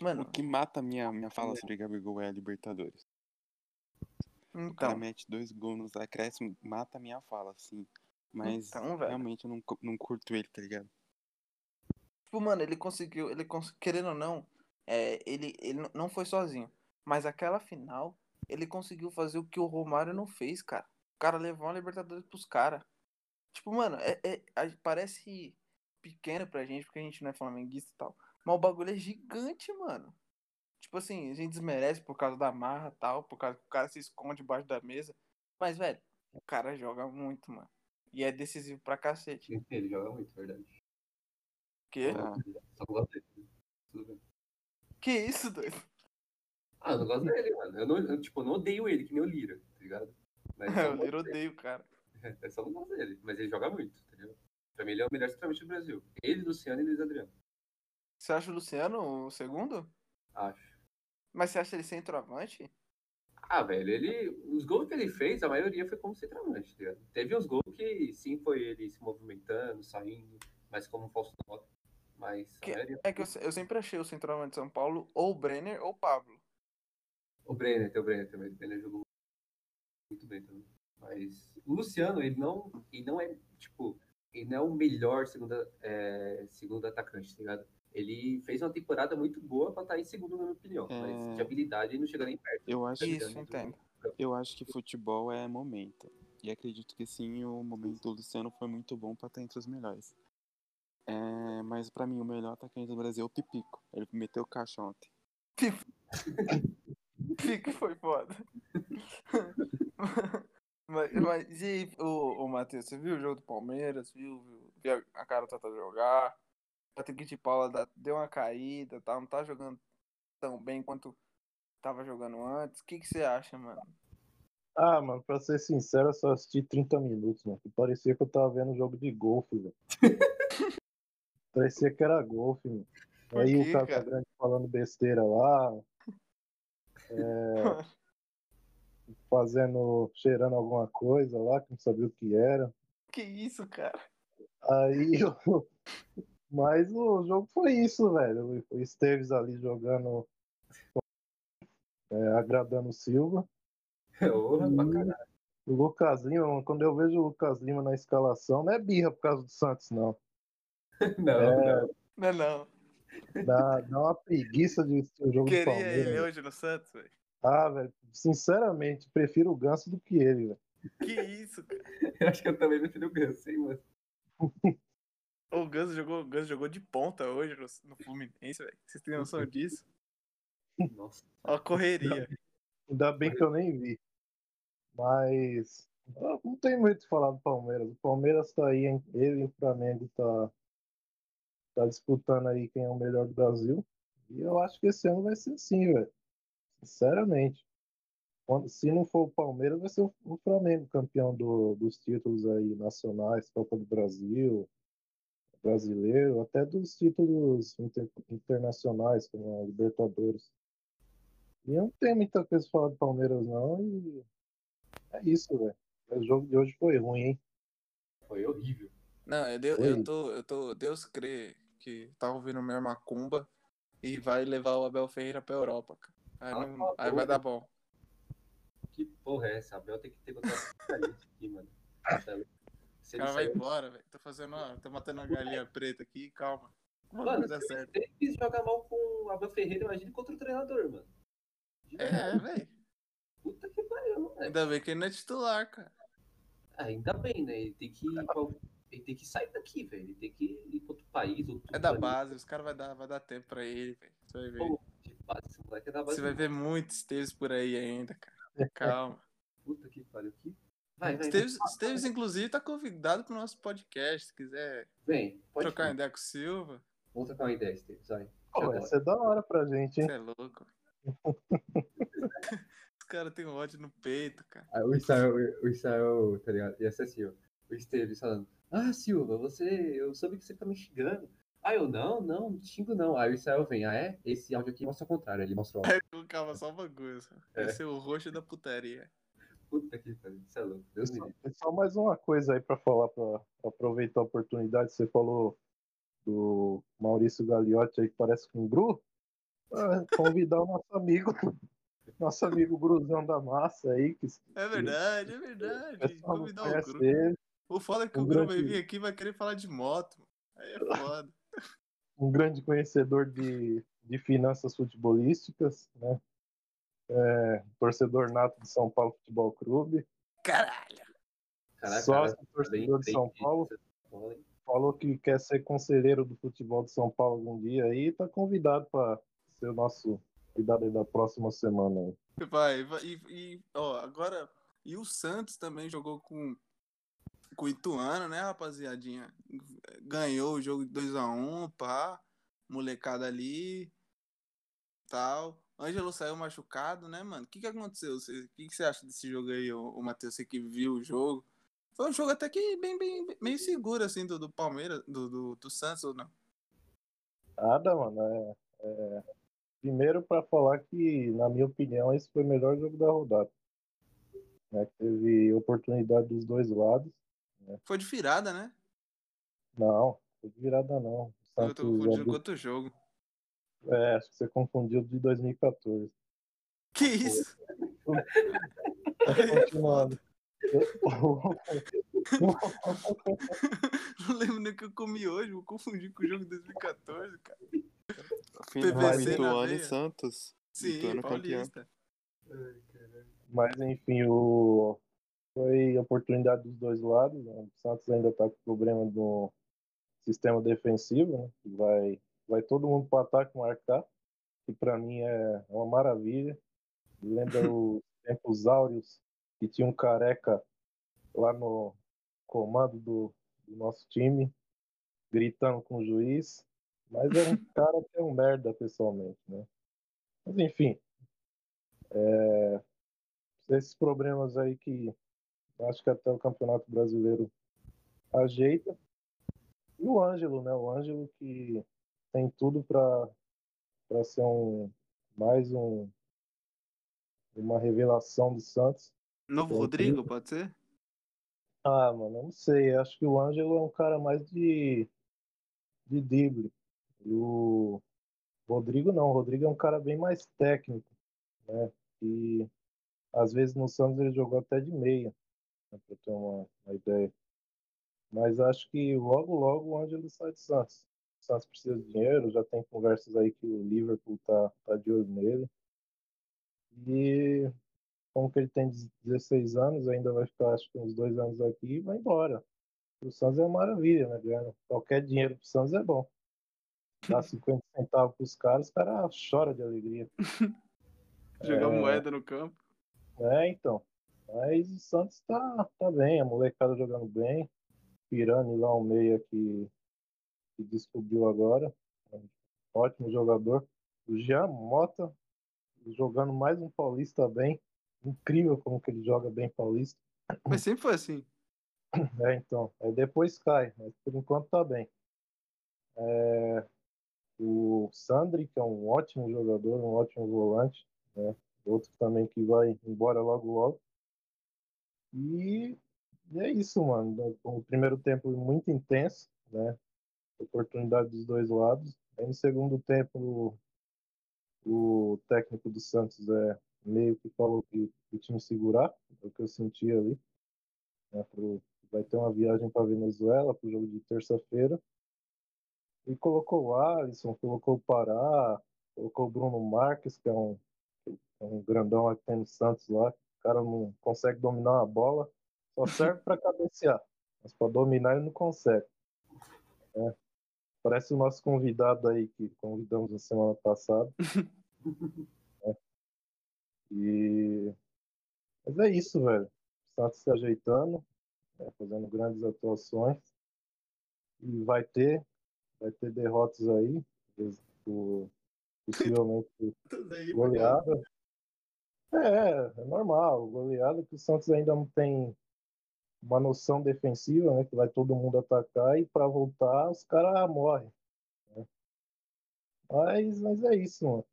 Mano, O que mata a minha, minha fala sobre Gabigol é a Libertadores. O cara então. mete dois gols nos acréscimos, mata a minha fala, assim. Mas Então, realmente eu não, não curto ele, tá ligado? Tipo, mano, ele conseguiu, ele cons... querendo ou não, é, ele, ele não foi sozinho. Mas aquela final, ele conseguiu fazer o que o Romário não fez, cara. O cara levou a Libertadores pros caras. Tipo, mano, é, é- parece pequeno pra gente, porque a gente não é flamenguista e tal. Mas o bagulho é gigante, mano. Tipo assim, a gente desmerece por causa da marra e tal, por causa que o cara se esconde debaixo da mesa. Mas, velho, o cara joga muito, mano. E é decisivo pra cacete. Ele joga muito, verdade. Que? Ah. Que isso, doido? Ah, eu não gosto dele, mano. Eu, não, eu, tipo, não odeio ele, que nem o Lira, tá ligado? Mas Eu gosto dele. odeio, cara. Eu só não gosto dele. Mas ele joga muito, entendeu? Pra mim ele é o melhor centroavante do Brasil. Ele, Luciano e Luiz Adriano. Você acha o Luciano o segundo? Acho. Mas você acha ele centroavante? Ah, velho, ele. Os gols que ele fez, a maioria foi como centroavante, tá ligado? Teve uns gols que sim foi ele se movimentando, saindo, mas como um falso nove. Mas Que- maioria. É que eu, eu sempre achei o centroavante de São Paulo ou o Brenner ou o Pablo. O Brenner, tem o Brenner também. O Brenner jogou muito bem também. Mas o Luciano, ele não, ele não é, tipo, ele não é o melhor segunda, é, segundo atacante, tá ligado? Ele fez uma temporada muito boa pra estar em segundo, na minha opinião. É. Mas de habilidade ele não chega nem perto. Eu acho, Isso, Luciano, entendo. eu acho que futebol é momento. E acredito que sim, o momento do Luciano foi muito bom pra estar entre os melhores. É, mas pra mim, o melhor atacante do Brasil é o Pipico. Ele meteu caixa ontem. Fique foi foda. mas, mas e o, o Matheus, você viu o jogo do Palmeiras? Viu, viu, viu a cara Tata jogar? Patrick de Paula dá- deu uma caída, tá? Não tá jogando tão bem quanto tava jogando antes. O que, que você acha, mano? Ah, mano, pra ser sincero, eu só assisti 30 minutos, mano. que Parecia que eu tava vendo um jogo de golfe, velho. Parecia que era golfe, mano. Por Aí quê, o cara cara? grande falando besteira lá, fazendo, cheirando alguma coisa lá, que não sabia o que era. que isso, cara? Aí eu... Mas o jogo foi isso, velho. O Esteves ali jogando, é, agradando o Silva. Porra, pra caralho. O Lucas Lima, quando eu vejo o Lucas Lima na escalação, não é birra por causa do Santos, não. Não, É, não. Não, não. Dá, dá uma preguiça de assistir o jogo do Queria Palmeiras. ele hoje no Santos, velho. Ah, velho, sinceramente, prefiro o Ganso do que ele, velho. Que isso, cara? Eu acho que eu também prefiro o Ganso, hein, mano. O Ganso jogou, o Ganso jogou de ponta hoje no, no Fluminense, velho. Vocês têm noção disso? Nossa. Ó, a correria. Ainda bem que eu nem vi. Mas ah, não tem muito o que falar do Palmeiras. O Palmeiras tá aí, hein? ele e o Flamengo tá, tá disputando aí quem é o melhor do Brasil. E eu acho que esse ano vai ser assim, velho. Sinceramente. Quando- se não for o Palmeiras, vai ser o, Flamengo campeão do- dos títulos aí nacionais, Copa do Brasil, brasileiro, até dos títulos inter- internacionais, como a Libertadores. E eu não tenho muita coisa pra falar do Palmeiras, não. E é isso, velho. O jogo de hoje foi ruim, hein? Foi horrível. Não, eu, deu- eu tô, eu tô. Deus crê que tá ouvindo minha macumba e vai levar o Abel Ferreira pra Europa, cara. Aí, Ah, não- tá aí vai dar bom. Que porra é essa? Abel tem que ter isso aqui, mano. Tá Se cara vai sair- embora, velho. Tô fazendo, ó, tô matando uma galinha preta aqui, calma. Mano, se ele quis jogar mal com o Abel Ferreira, imagine contra o treinador, mano. De É, velho. Puta que pariu, velho. Ainda bem que ele não é titular, cara. Ah, ainda bem, né? Ele tem que ir pra... Ele tem que sair daqui, velho. Ele tem que ir pra outro país. Outro É da planeta. base, os caras vai dar, vai dar tempo pra ele, velho. Você vai ver. Pô, de base, esse moleque é da base. Você vai ver muitos Esteves por aí ainda, cara. Calma. Puta que pariu. Que... Vai, vai. Esteves, Esteves, inclusive, tá convidado pro nosso podcast. Se quiser Vem, pode trocar uma ideia com o Silva, Vamos trocar uma ideia, Esteves. Vai. Pô, vai ser da hora pra gente, hein? você é louco. Os caras têm um ódio no peito, cara. Aí o Israel, o Israel, tá ligado? Ia ser assim, ó. O Esteves falando, ah, Silva, você, eu soube que você tá me xingando. Ah, eu não, não, não xingo não. Aí o Israel vem, ah, é? Esse áudio aqui mostra o contrário. Ele mostra o áudio. Aí eu colocava só bagulho. só. É. Esse é o roxo da putaria. Puta que pariu, isso é louco. Deus Só, só mais uma coisa aí pra falar, pra, pra aproveitar a oportunidade. Você falou do Maurício Gagliotti aí, que parece com o Gru. Ah, convidar o nosso amigo, nosso amigo Gruzão da Massa aí, que É verdade, é verdade. Convidar o Gru. ele. O foda é que Um o vai grande- vir aqui e vai querer falar de moto. mano. Aí é foda. um grande conhecedor de, de finanças futebolísticas, né? É, torcedor nato de São Paulo Futebol Clube, Caralho. Caraca, sócio cara, torcedor de bem- São Paulo, Paulo, hein? falou que quer ser conselheiro do futebol de São Paulo algum dia aí, está convidado para ser o nosso cuidado aí da próxima semana. Vai, vai e, e, ó, agora. E o Santos também jogou com, com o Ituano, né, rapaziadinha? Ganhou o jogo de 2x1, pá. Molecada ali. Tal. Ângelo saiu machucado, né, mano? O que, que aconteceu? O que, que você acha desse jogo aí, ô Matheus? Você que viu o jogo? Foi um jogo até que bem, bem, bem- meio seguro, assim, do, do Palmeiras, do, do, do Santos, ou não? Nada, mano. É, é, primeiro para falar que, na minha opinião, esse foi o melhor jogo da rodada. Né? Teve oportunidade dos dois lados. Foi de virada, né? Não, foi de virada não. O Eu tô Santos confundindo com outro jogo. É, acho que você confundiu de 2014. Que isso? Continuando. Não lembro nem o que eu comi hoje, vou confundir com o jogo de 2014, cara. PVC Ituano e Santos. Sim, Ituano campeão. Paulista. Mas enfim, o, foi oportunidade dos dois lados. Né? O Santos ainda está com problema do sistema defensivo, né? vai, vai todo mundo para o ataque marcar, que para mim é uma maravilha. Lembra os tempos áureos que tinha um careca lá no comando do, do nosso time, gritando com o juiz. Mas é um cara que é um merda pessoalmente, né? Mas enfim, é, esses problemas aí que acho que até o Campeonato Brasileiro ajeita. E o Ângelo, né? O Ângelo que tem tudo para ser um mais um uma revelação do Santos. Novo Rodrigo, pode ser? Ah, mano, eu não sei. Acho que o Ângelo é um cara mais de de drible. E o Rodrigo não. O Rodrigo é um cara bem mais técnico, né? E às vezes no Santos ele jogou até de meia, né, para ter uma, uma, ideia. Mas acho que logo, logo o Ângelo sai de Santos. O Santos precisa de dinheiro, já tem conversas aí que o Liverpool tá, tá de olho nele. E como que ele tem 16 anos, ainda vai ficar acho que uns dois anos aqui e vai embora. O Santos é uma maravilha, né, Guilherme? Qualquer dinheiro pro Santos é bom. Dá 50 centavos pros caras, os caras choram de alegria. Jogar é... moeda no campo. É, então. Mas o Santos tá, tá bem, a molecada jogando bem. Pirani lá, um meia que, que descobriu agora. Ótimo jogador. O Jean Mota jogando mais um Paulista bem. Incrível como que ele joga bem Paulista. Mas sempre foi assim. É, então. Aí depois cai, mas por enquanto tá bem. É, o Sandri, que é um ótimo jogador, um ótimo volante né? Outro também que vai embora logo logo. E, e é isso, mano. O primeiro tempo muito intenso, né? Oportunidade dos dois lados. Aí no segundo tempo o, o técnico do Santos é meio que falou que o time segurar, é o que eu senti ali. Né, pro, vai ter uma viagem para Venezuela para o jogo de terça-feira. E colocou o Alisson, colocou o Pará, colocou o Bruno Marques, que é um é um grandão lá que tem no Santos lá. O cara não consegue dominar a bola, só serve para cabecear. Mas para dominar ele não consegue. É. Parece o nosso convidado aí que convidamos na semana passada. é. E... Mas é isso, velho. O Santos se ajeitando, é, fazendo grandes atuações. E vai ter, vai ter derrotas aí, possivelmente goleada. É, é normal. Goleada que o Santos ainda não tem uma noção defensiva, né? Que vai todo mundo atacar e para voltar os caras morrem. Né? Mas, mas é isso, mano.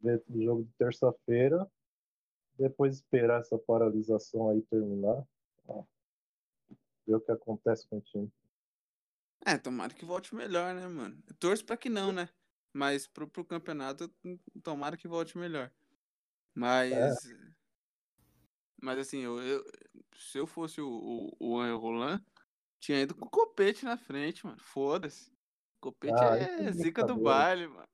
Ver o jogo de terça-feira, depois esperar essa paralisação aí terminar. Ó, ver o que acontece com o time. É, tomara que volte melhor, né, mano? Eu torço pra que não, né? Mas pro, pro campeonato, tomara que volte melhor. Mas. É. Mas assim, eu, eu, se eu fosse o, o, o Roland, tinha ido com o copete na frente, mano. Foda-se. Copete ah, é zica do baile, mano.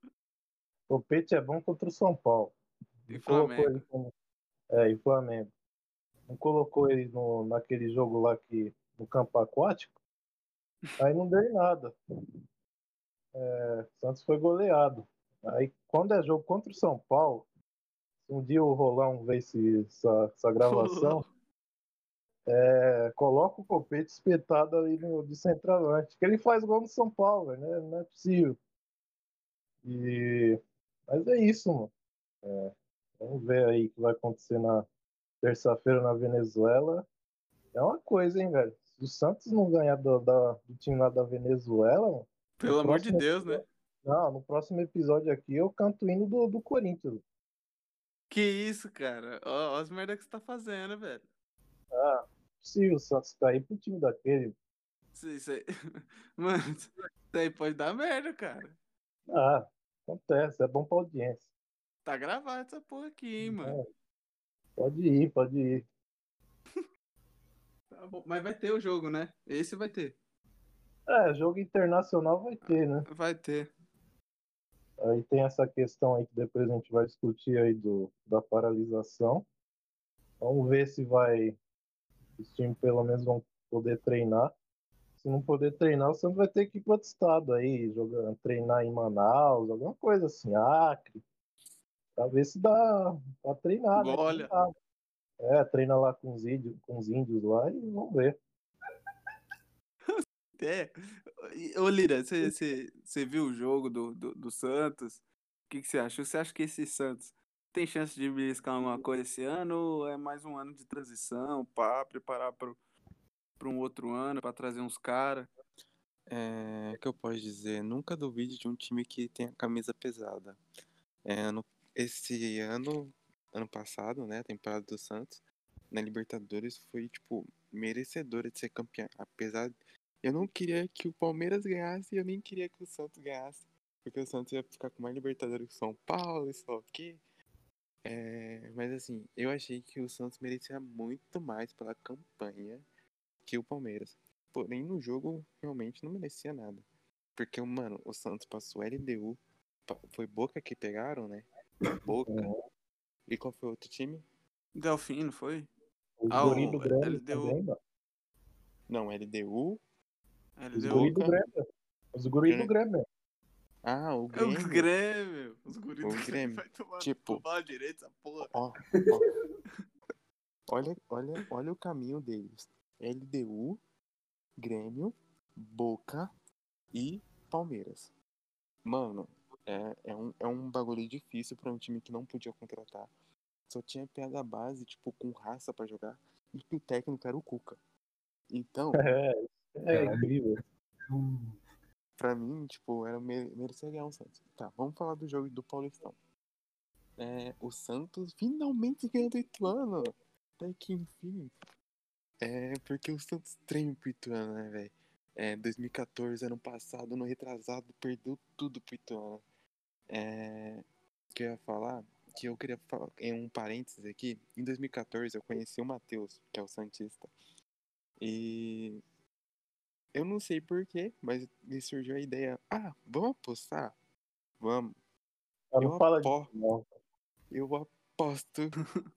Copete é bom contra o São Paulo. E Flamengo. Ele como... É, e Flamengo. Não colocou ele no, naquele jogo lá que. no campo aquático. Aí não deu em nada. É, Santos foi goleado. Aí quando é jogo contra o São Paulo, um dia o Rolão vê esse, essa, essa gravação, é, coloca o copete espetado ali no, de centroavante, que ele faz gol no São Paulo, né? Não é possível. E... Mas é isso, mano. É, vamos ver aí o que vai acontecer na terça-feira na Venezuela. É uma coisa, hein, velho? Se o Santos não ganhar do, da, do time lá da Venezuela, mano, pelo amor de Deus, né? Não, no próximo episódio aqui eu canto o hino do, do Corinthians. Que isso, cara? Ó, ó as merda que você tá fazendo, velho. Ah, se o Santos cair pro time daquele. Isso, aí... Mano, isso aí pode dar merda, cara. Ah, acontece, é bom pra audiência. Tá gravado essa porra aqui, hein, mano. É. Pode ir, pode ir. tá bom, mas vai ter o jogo, né? Esse vai ter. É, jogo internacional vai ter, né? Vai ter. Aí tem essa questão aí que depois a gente vai discutir aí do, da paralisação. Vamos ver se vai. Os times pelo menos vão poder treinar. Se não poder treinar, o Santos vai ter que ir para outro estado aí, jogar, treinar em Manaus, alguma coisa assim, Acre. Pra ver se dá pra treinar, né? Olha. Sabe. É, treina lá com os índios, com os índios lá e vamos ver. É. Ô, Lira, você- você viu o jogo do, do, do Santos? O que, que você achou? Você acha que esse Santos tem chance de beliscar alguma coisa esse ano ou é mais um ano de transição para preparar para um outro ano, para trazer uns caras? É, que eu posso dizer, nunca duvide de um time que tem a camisa pesada. É, ano- esse ano, ano passado, né, a temporada do Santos, na Libertadores foi, tipo, merecedora de ser campeã. Apesar, eu não queria que o Palmeiras ganhasse e eu nem queria que o Santos ganhasse, porque o Santos ia ficar com mais Libertadores que o São Paulo e só o quê. É, mas assim, eu achei que o Santos merecia muito mais pela campanha que o Palmeiras. Porém, no jogo, realmente não merecia nada. Porque, mano, o Santos passou LDU. Foi Boca que pegaram, né? Boca. E qual foi o outro time? Delfim, não foi? Os Ah, o LDU. Não, LDU. Os deu guri do. Grêmio. Os guri do Grêmio. Ah, o É o Grêmio. Grêmio. Os guris do Grêmio vai tomar Tipo- pau direito essa porra. Ó, ó. olha, olha, olha o caminho deles. LDU, Grêmio, Boca e Palmeiras. Mano, é, é, um, é um bagulho difícil pra um time que não podia contratar. Só tinha piada base, tipo, com raça pra jogar. E que o técnico era o Cuca. Então, É, é incrível. Hum, pra mim, tipo, era mere- merecia ganhar o Santos. Tá, vamos falar do jogo do Paulistão. É, o Santos finalmente ganhou do Ituano. Até que enfim. É porque o Santos treina pro Ituano, né, velho? É, 2014, ano passado, no retrasado, perdeu tudo pro Ituano. É, o que eu ia falar, que eu queria falar, em um parênteses aqui, em 2014 eu conheci o Matheus, que é o Santista. E eu não sei porquê, mas me surgiu a ideia, ah, vamos apostar? Vamos. Eu fala apo- disso, não. Eu aposto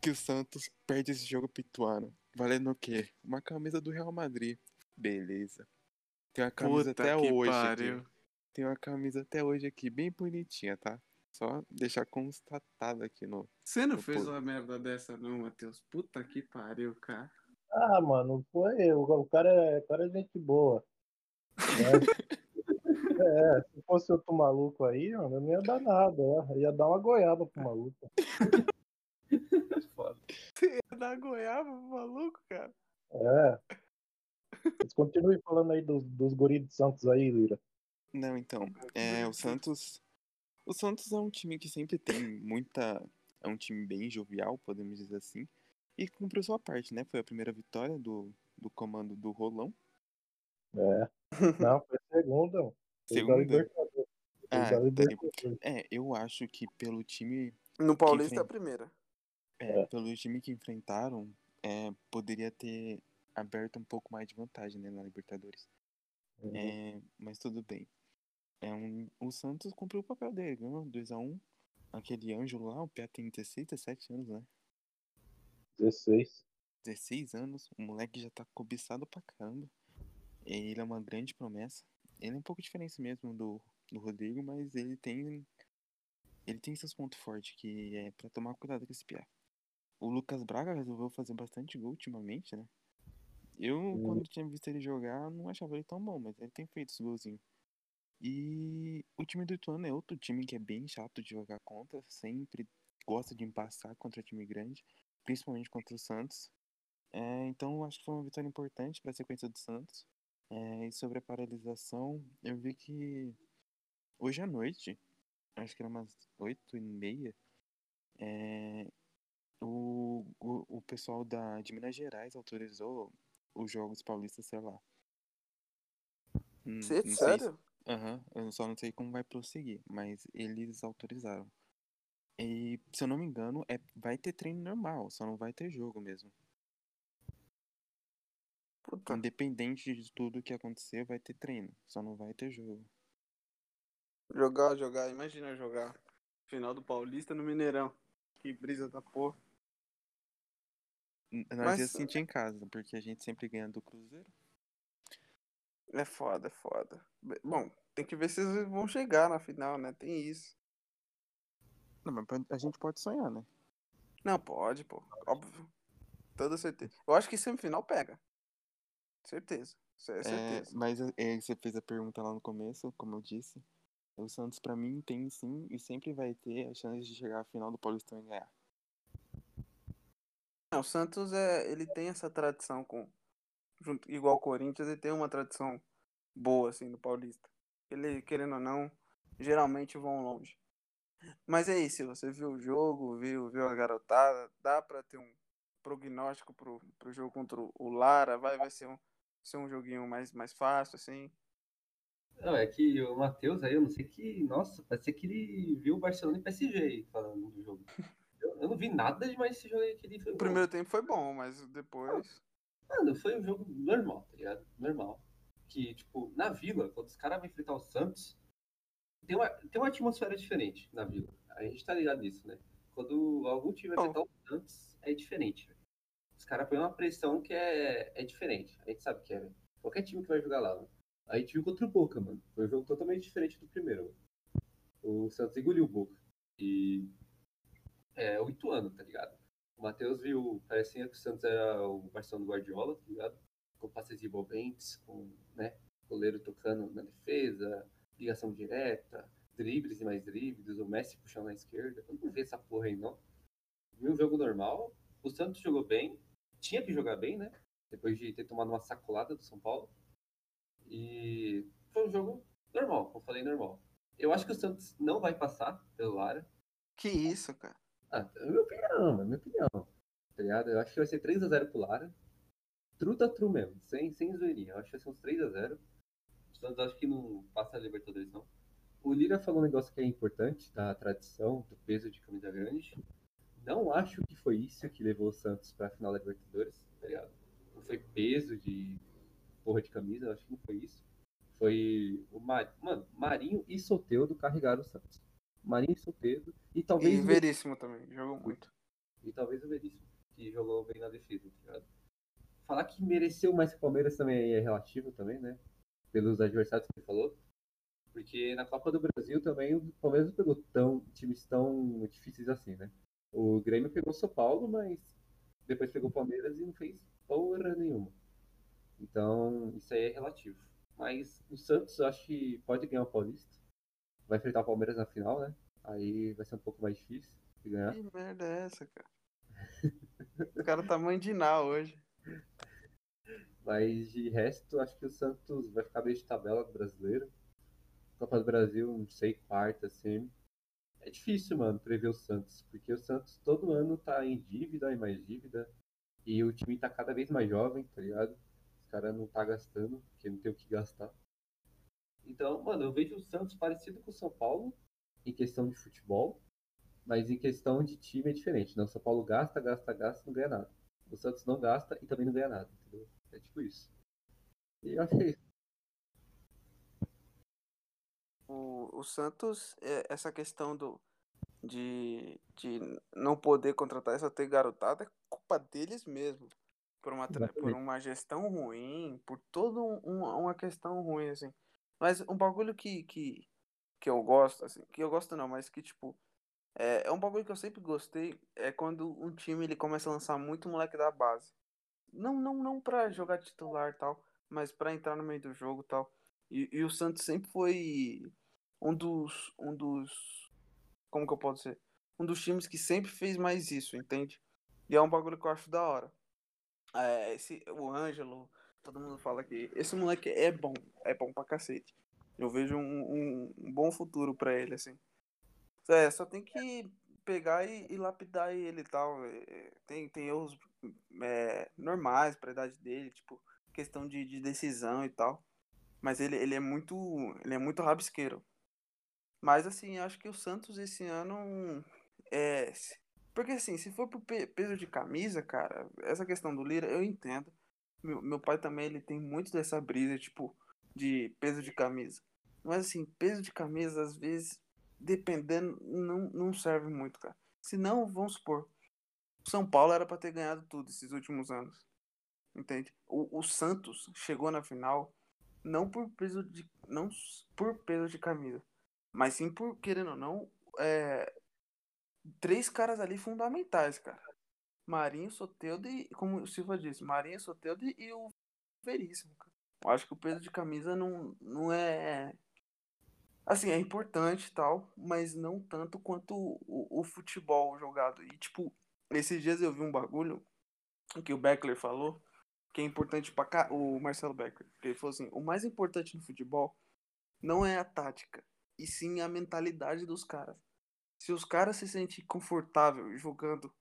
que o Santos perde esse jogo pro Ituano. Valendo o quê? Uma camisa do Real Madrid. Beleza. Tem uma camisa Puta até que hoje pariu. aqui. Tem uma camisa até hoje aqui, bem bonitinha, tá? Só deixar constatado aqui no. Você não Eu fez pô- uma merda dessa, não, Matheus? Puta que pariu, cara. Ah, mano, foi. O, o cara, é, o cara é gente boa. Né? é, se fosse outro maluco aí, mano, eu não ia dar nada. Ia, ia dar uma goiaba pro maluco. foda. Dá goiaba, maluco, cara. É. Mas continue falando aí dos, dos guris de Santos aí, Lira. Não, então. É, o Santos. O Santos é um time que sempre tem muita. É um time bem jovial, podemos dizer assim. E cumpriu sua parte, né? Foi a primeira vitória do, do comando do Rolão. É. Não, foi segunda. da Segunda? Libertadores. Fez Ah, da tá, Libertadores. É, eu acho que pelo time. No Paulista é a primeira. É, pelo time que enfrentaram, é, poderia ter aberto um pouco mais de vantagem né, na Libertadores. Uhum. É, mas tudo bem. É um, o Santos cumpriu o papel dele, ganhou 2x1. Aquele Ângelo lá, o Pia tem 16, 17 anos, né? 16. 16 anos, o moleque já tá cobiçado pra caramba. Ele é uma grande promessa. Ele é um pouco diferente mesmo do, do Rodrigo, mas ele tem. Ele tem seus pontos fortes, que é pra tomar cuidado com esse Pia. O Lucas Braga resolveu fazer bastante gol ultimamente, né? Eu, quando tinha visto ele jogar, não achava ele tão bom, mas ele tem feito os golzinhos. E o time do Ituano é outro time que é bem chato de jogar contra, sempre gosta de empassar contra time grande, principalmente contra o Santos. É, então acho que foi uma vitória importante para a sequência do Santos. É, e sobre a paralisação, eu vi que hoje à noite, acho que era umas oito e meia, é, o, o, o pessoal da, de Minas Gerais autorizou os Jogos Paulistas, sei lá. Hum, não se- sério? Aham, eu só não sei como vai prosseguir, mas eles autorizaram. E, se eu não me engano, é, vai ter treino normal, só não vai ter jogo mesmo. Puta. Independente de tudo que acontecer, vai ter treino, só não vai ter jogo. Jogar, jogar. Imagina jogar. Final do Paulista no Mineirão. Que brisa da porra. N- Nós Mas- ia sentir em casa, porque a gente sempre ganha do Cruzeiro. É foda, é foda. Bom, tem que ver se eles vão chegar na final, né? Tem isso. Não, mas a gente pode sonhar, né? Não, pode, pô. Óbvio. Toda certeza. Eu acho que semifinal pega. Certeza. Isso é É, certeza. mas é, você fez a pergunta lá no começo, como eu disse. O Santos, pra mim, tem sim e sempre vai ter a chance de chegar à final do Paulistão e ganhar. Não, o Santos é, ele tem essa tradição com junto, igual o Corinthians, ele tem uma tradição boa assim no Paulista. Ele querendo ou não, geralmente vão longe. Mas é isso, você viu o jogo, viu, viu a garotada, dá pra ter um prognóstico pro, pro jogo contra o Lara, vai vai ser um ser um joguinho mais mais fácil assim. Não, é que o Matheus aí, eu não sei que. Nossa, parece que ele viu o Barcelona e PSG aí, falando do jogo. Eu, eu não vi nada demais desse jogo aí que ele foi O bom. primeiro tempo foi bom, mas depois Mano, foi um jogo normal, tá ligado? Normal. Que, tipo, na vila, quando os caras vão enfrentar o Santos, tem uma, tem uma atmosfera diferente na vila. A gente tá ligado nisso, né? Quando algum time vai enfrentar o Santos, é diferente. Os caras põem uma pressão que é, é diferente. A gente sabe que é. Qualquer time que vai jogar lá, mano. A gente viu contra o Boca, mano. Foi um jogo totalmente diferente do primeiro. O Santos engoliu o Boca. E é oito anos, tá ligado? O Matheus viu, parecia que o Santos era o Barcelona do Guardiola, tá ligado? Com passes envolventes, com, né, goleiro tocando na defesa, ligação direta, dribles e mais dribles, o Messi puxando na esquerda. Eu não vi essa porra aí, não. Vi um jogo normal, o Santos jogou bem, tinha que jogar bem, né? Depois de ter tomado uma sacolada do São Paulo. E foi um jogo normal, como eu falei, normal. Eu acho que o Santos não vai passar pelo Lara. que isso, cara. Ah, é minha opinião, mano, minha opinião. Tá ligado? Eu acho que vai ser 3x0 pro Lara. Truta tru mesmo, sem, sem zoeirinha. Eu acho que vai ser uns 3x0. O Santos acho que não passa a Libertadores, não. O Lira falou um negócio que é importante, da tradição, do peso de camisa grande. Não acho que foi isso que levou o Santos pra final da Libertadores, tá ligado? Não foi peso de porra de camisa, acho que não foi isso. Foi o Mar... Mano, Marinho e Soteudo carregaram o Santos. Marinho e Soteudo. E talvez E o Veríssimo também, jogou muito. e talvez o Veríssimo, que jogou bem na defesa, tá ligado? Falar que mereceu mais que o Palmeiras também é relativo também, né? Pelos adversários que ele falou. Porque na Copa do Brasil também o Palmeiras não pegou tão, times tão difíceis assim, né? O Grêmio pegou o São Paulo, mas depois pegou o Palmeiras e não fez porra nenhuma. Então, isso aí é relativo. Mas o Santos eu acho que pode ganhar o Paulista. Vai enfrentar o Palmeiras na final, né? Aí vai ser um pouco mais difícil de ganhar. Que merda é essa, cara? o cara tá mandinal hoje. Mas de resto, acho que o Santos vai ficar meio de tabela do brasileiro. Copa do Brasil, não sei, quarta, assim. É difícil, mano, prever o Santos, porque o Santos todo ano tá em dívida e mais dívida. E o time tá cada vez mais jovem, tá ligado? Os caras não tá gastando, porque não tem o que gastar. Então, mano, eu vejo o Santos parecido com o São Paulo em questão de futebol, mas em questão de time é diferente. O São Paulo gasta, gasta, gasta, não ganha nada. O Santos não gasta e também não ganha nada, entendeu? É tipo isso. E eu acho que é isso. O, o Santos, é, essa questão do, de, de não poder contratar essa ter garotada é culpa deles mesmo. Por uma, por uma gestão ruim, por toda um, uma uma questão ruim, assim. Mas um bagulho que, que, que eu gosto, assim, que eu gosto não, mas que, tipo, é, é um bagulho que eu sempre gostei, é quando um time ele começa a lançar muito moleque da base. Não, não, não pra jogar titular tal, mas pra entrar no meio do jogo tal. E, e o Santos sempre foi um dos, um dos, como que eu posso dizer? Um dos times que sempre fez mais isso, entende? E é um bagulho que eu acho da hora. É, esse, o Ângelo, todo mundo fala que esse moleque é bom, é bom pra cacete. Eu vejo um, um, um bom futuro pra ele, assim. É, só tem que pegar e, e lapidar ele e tal. É, Tem, tem erros é, normais pra idade dele, tipo, questão de, de decisão e tal. Mas ele, ele é muito. Ele é muito rabisqueiro. Mas assim, acho que o Santos esse ano é. Porque assim, se for pro pe- peso de camisa, cara, essa questão do Lira, eu entendo. Meu, meu pai também, ele tem muito dessa brisa, tipo, de peso de camisa. Mas assim, peso de camisa, às vezes, dependendo, não, não serve muito, cara. Se não, vamos supor, São Paulo era para ter ganhado tudo esses últimos anos. Entende? O, o Santos chegou na final não por peso de não por peso de camisa, mas sim por querendo ou não é, três caras ali fundamentais, cara. Marinho, Soteudo e, como o Silva disse, Marinho, Soteudo e o Veríssimo, cara. Eu acho que o peso de camisa não, não é. Assim, é importante e tal, mas não tanto quanto o, o, futebol jogado. E, tipo, esses dias eu vi um bagulho que o Beckler falou, que é importante para cá, o Marcelo Beckler. Ele falou assim: o mais importante no futebol não é a tática, e sim a mentalidade dos caras. Se os caras se sentem confortáveis jogando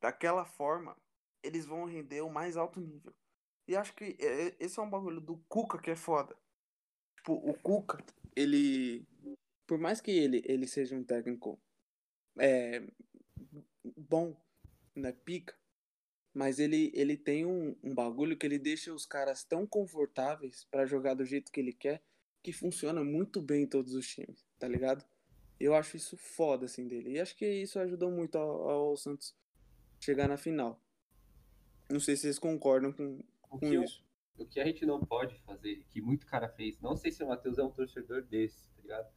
daquela forma, eles vão render o mais alto nível. E acho que é, esse é um bagulho do Cuca que é foda. Tipo, o Cuca, ele. Por mais que ele, ele seja um técnico é, bom, né? Pica. Mas ele, ele tem um, um bagulho que ele deixa os caras tão confortáveis para jogar do jeito que ele quer que funciona muito bem em todos os times, tá ligado? Eu acho isso foda, assim, dele. E acho que isso ajudou muito ao, ao Santos chegar na final. Não sei se vocês concordam com, o com isso. Eu, o que a gente não pode fazer, que muito cara fez, não sei se o Matheus é um torcedor desse, tá ligado?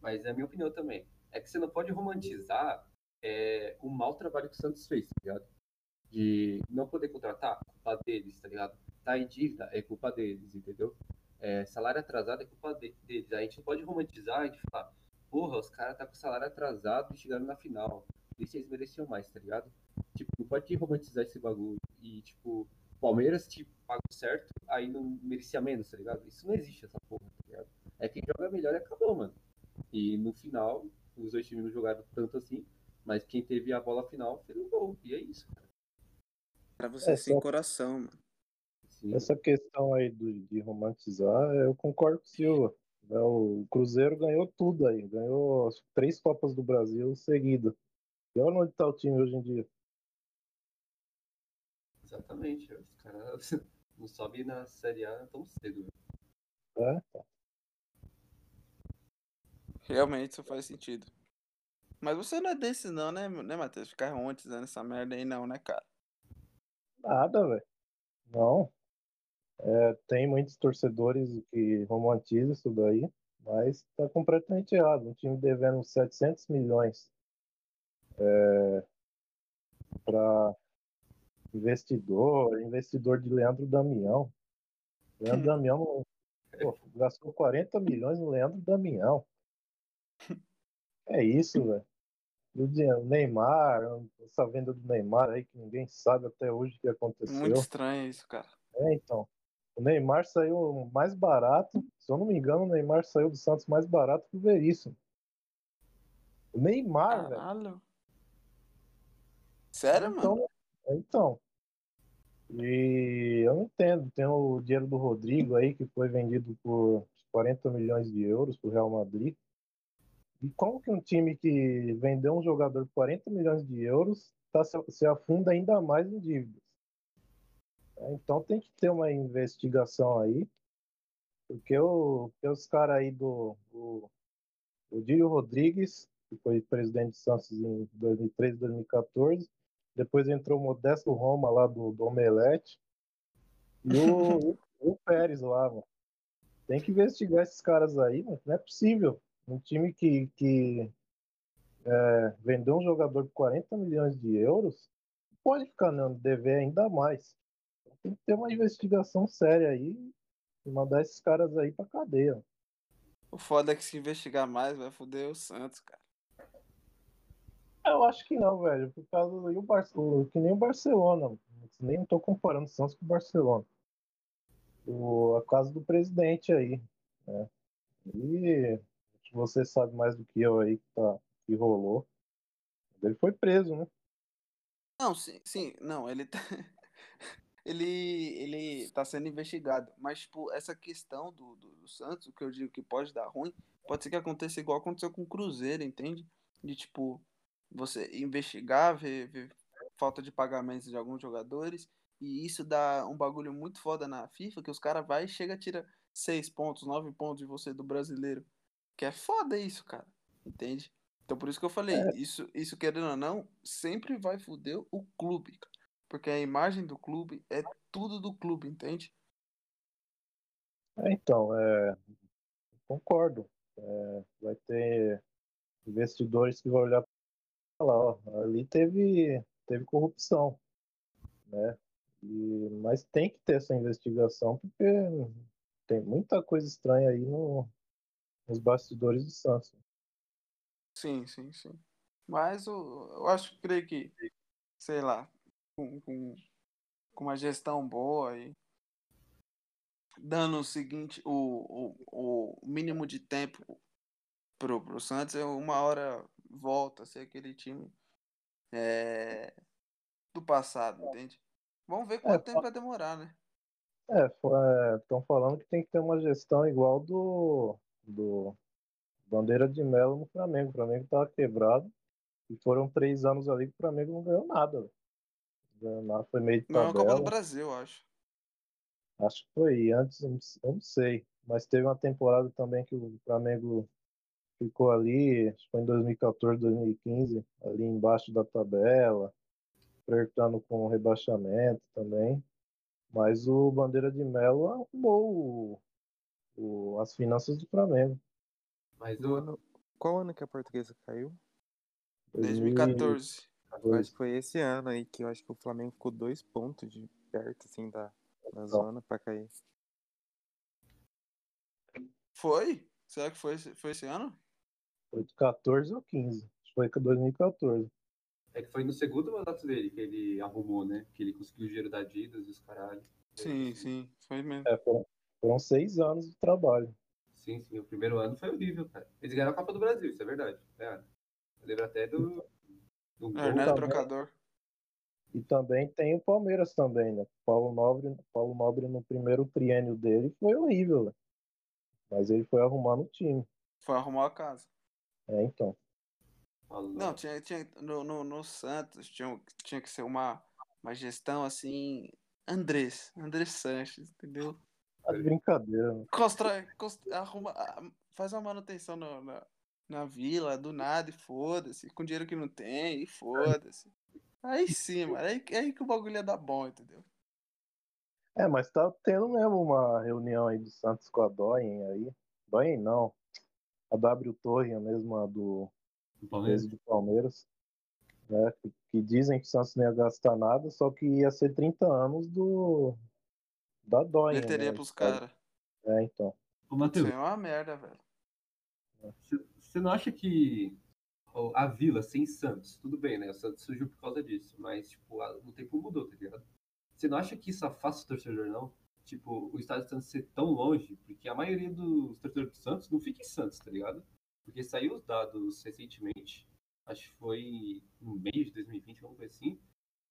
Mas é a minha opinião também. É que você não pode romantizar é, o mau trabalho que o Santos fez, tá ligado? De não poder contratar, culpa deles, tá ligado? Tá em dívida, é culpa deles, entendeu? É, salário atrasado é culpa deles. A gente não pode romantizar e falar, porra, os caras tá com salário atrasado e chegaram na final. E vocês mereciam mais, tá ligado? Tipo, não pode romantizar esse bagulho. E, tipo, Palmeiras, tipo, pagou certo, aí não merecia menos, tá ligado? Isso não existe, essa porra, tá ligado? É quem joga melhor e acabou, mano. E no final, os dois times não jogaram tanto assim, mas quem teve a bola final fez um gol. E é isso, cara. Pra você é, sem só... coração, mano. Sim. Essa questão aí do, de romantizar, eu concordo com o Silva. É, o Cruzeiro ganhou tudo aí, ganhou três Copas do Brasil seguidas. E olha onde está o time hoje em dia. Exatamente, os caras não sobem na Série A tão cedo. É, tá. Realmente isso faz sentido. Mas você não é desse não, né, né Matheus? Ficar romantizando essa merda aí não, né, cara? Nada, velho. Não. É, tem muitos torcedores que romantizam isso daí, mas está completamente errado. Um time devendo 700 milhões é, para investidor, investidor de Leandro Damião. Leandro Damião pô, gastou 40 milhões no Leandro Damião. É isso, velho. O Neymar, essa venda do Neymar aí que ninguém sabe até hoje o que aconteceu. Muito estranho isso, cara. É, então. O Neymar saiu mais barato. Se eu não me engano, o Neymar saiu do Santos mais barato que o Veríssimo. O Neymar, velho. Sério, então, mano? Então. E eu não entendo. Tem o dinheiro do Rodrigo aí, que foi vendido por 40 milhões de euros pro Real Madrid. E como que um time que vendeu um jogador por 40 milhões de euros tá, se afunda ainda mais em dívidas? É, então tem que ter uma investigação aí, porque, o, porque os caras aí do o, o Rodrigues, que foi presidente de Santos em 2013, 2014, depois entrou o Modesto Roma lá do, do Omelete, e o, o Pérez lá, mano. Tem que investigar esses caras aí, mano. Não é possível. Um time que, que é, vendeu um jogador por 40 milhões de euros pode ficar não dever ainda mais. Tem que ter uma investigação séria aí e mandar esses caras aí pra cadeia. O foda é que se investigar mais vai foder o Santos, cara. Eu acho que não, velho. Por causa do Barcelona, que nem o Barcelona. Nem tô comparando o Santos com o Barcelona. O, a casa do presidente aí. Né? E você sabe mais do que eu aí que, tá, que rolou. Ele foi preso, né? Não, sim, sim. Não, ele tá. ele, ele tá sendo investigado. Mas, tipo, essa questão do, do, do, Santos, o que eu digo que pode dar ruim, pode ser que aconteça igual aconteceu com o Cruzeiro, entende? De, tipo, você investigar, ver, ver falta de pagamentos de alguns jogadores, e isso dá um bagulho muito foda na FIFA, que os caras vai e chega tira 6 pontos, 9 pontos de você do brasileiro. Que é foda isso, cara. Entende? Então por isso que eu falei, isso, isso querendo ou não, sempre vai foder o clube. Porque a imagem do clube é tudo do clube, entende? É, então, é, concordo. É, vai ter investidores que vão olhar e falar, ó, ali teve, teve corrupção, né? E, mas tem que ter essa investigação porque tem muita coisa estranha aí no, nos bastidores do Santos. Sim, sim, sim. Mas eu, eu acho, creio que, sei lá, com, com, com uma gestão boa e dando o seguinte, o, o, o mínimo de tempo pro, pro Santos, é uma hora volta a ser aquele time é, do passado, entende? Vamos ver quanto É, tempo vai demorar, né? É, estão falando que tem que ter uma gestão igual do, do Bandeira de Melo no Flamengo. O Flamengo estava quebrado e foram três anos ali que o Flamengo não ganhou nada. velho. Ganhou nada, Foi meio de Não é Copa do tabela. Brasil, acho. Acho que foi antes, eu não- não sei. Mas teve uma temporada também que o Flamengo ficou ali, acho que foi em 2014, 2015, ali embaixo da tabela, flertando com o rebaixamento também. Mas o Bandeira de Melo arrumou o- as finanças do Flamengo. Mas o, ano... Qual ano que a portuguesa caiu? 2014. Eu acho que foi esse ano aí que eu acho que o Flamengo ficou dois pontos de perto, assim, da, da zona pra cair. Foi? Será que foi, esse- foi esse ano? Foi de 14 ou 15. Acho que foi com 2014. é que foi no segundo mandato dele que ele arrumou, né? Que ele conseguiu o dinheiro da Adidas e os caralho. Sim, sim, foi mesmo. É, foram, foram seis anos de trabalho. Sim, sim. O primeiro ano foi horrível, cara. Eles ganharam a Copa do Brasil, isso é verdade. Ganharam. Eu lembro até do. do gol. Ernesto também. Brocador. E também tem o Palmeiras também, né? Paulo Nobre, Paulo Nobre no primeiro triênio dele foi horrível, né? Mas ele foi arrumando o time. Foi arrumar a casa. É, então. Não, tinha, tinha no, no, no Santos tinha, tinha que ser uma, uma gestão assim. Andrés, Andrés Sanches, entendeu? Tá de brincadeira? Constrói, const- arruma, faz uma manutenção no- na, na vila, do nada, e foda-se. Com dinheiro que não tem, e foda-se. Aí sim, mano. Aí, aí que o bagulho ia dar bom, entendeu? É, mas tá tendo mesmo uma reunião aí do Santos com a Doyen aí. Doyen não. A W Torre, a mesma do Do Palmeiras. do Palmeiras. Né? Que, que dizem que o Santos não ia gastar nada, só que ia ser 30 anos do da Doyen. Bilheteria né? pros caras. É, então. Ô, Isso Matheus, aí é uma merda, velho. você não acha que a Vila sem Santos, tudo bem, né? O Santos surgiu por causa disso, mas, tipo, o tempo mudou, tá ligado? Você não acha que isso afasta o torcedor, não? Tipo, o estádio do Santos ser tão longe, porque a maioria dos torcedores do Santos não fica em Santos, tá ligado? Porque saiu os dados recentemente, acho que foi no meio de 2020, alguma coisa assim.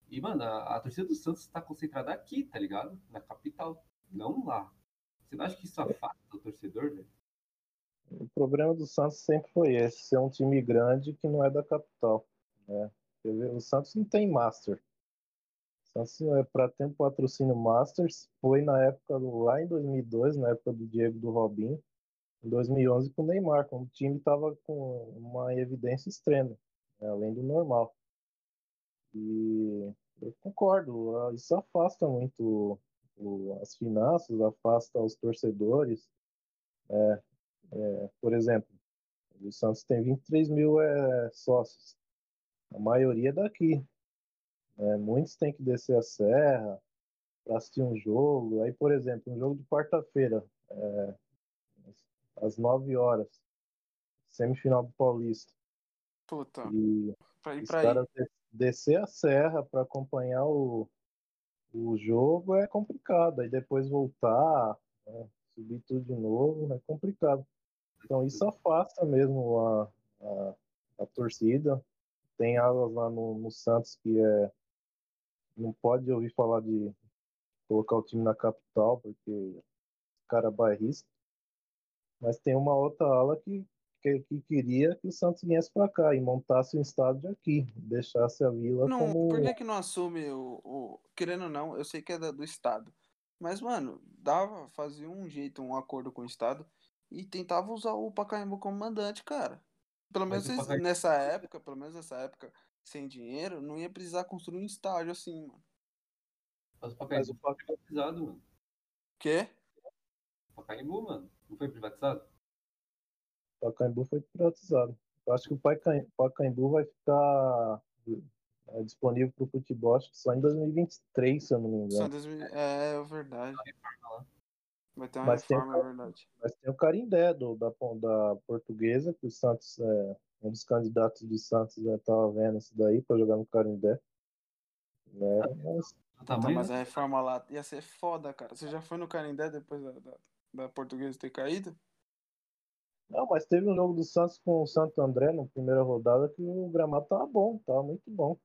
E, mano, a, a torcida do Santos tá concentrada aqui, tá ligado? Na capital, não lá. Você não acha que isso afasta o torcedor, velho? O problema do Santos sempre foi esse, ser um time grande que não é da capital. Né? O Santos não tem Master. O Santos, para ter um patrocínio Masters, foi na época, lá em 2002, na época do Diego do Robinho, em 2011 com o Neymar, quando o time estava com uma evidência extrema, né, além do normal. E eu concordo, isso afasta muito as finanças, afasta os torcedores. É, é, por exemplo, o Santos tem 23 mil é, sócios, a maioria é daqui. né, muitos têm que descer a serra para assistir um jogo. Aí, por exemplo, um jogo de quarta-feira, é, às 9 horas, semifinal do Paulista. Puta, E pra ir pra aí. De- descer a serra para acompanhar o, o jogo é complicado. Aí depois voltar, né, subir tudo de novo, é complicado. Então isso afasta mesmo a, a, a torcida. Tem alas lá no, no Santos que é não pode ouvir falar de colocar o time na capital, porque cara bairrista. Mas tem uma outra ala que, que, que queria que o Santos viesse para cá e montasse um estádio aqui, deixasse a vila Não, como. por que que não assume o, o- Querendo ou não, eu sei que é do Estado. Mas, mano, dava, fazia um jeito, um acordo com o Estado e tentava usar o Pacaembu como mandante, cara. Pelo menos Pacaembu- nessa época, pelo menos nessa época, sem dinheiro, não ia precisar construir um estádio assim, mano. Mas o Pacaembu foi privatizado, mano. Quê? O Pacaembu, mano. Não foi privatizado? Pacaembu foi privatizado. Eu acho que o Pacaembu, vai ficar é, disponível para o futebol acho que só em 2023, se eu não me Só engano. 2000... É, é verdade. Vai ter uma Mas tem- reforma, é verdade. Mas tem o Carindé do, da, da portuguesa, que o Santos, é, um dos candidatos de Santos já estava vendo isso daí para jogar no Carindé. Né? Mas, Então, tamanho mas da- a reforma lá ia ser foda, cara. Você já foi no Canindé depois da, da, da portuguesa ter caído? Não, mas teve um jogo do Santos com o Santo André na primeira rodada que o gramado tava bom, tava muito bom.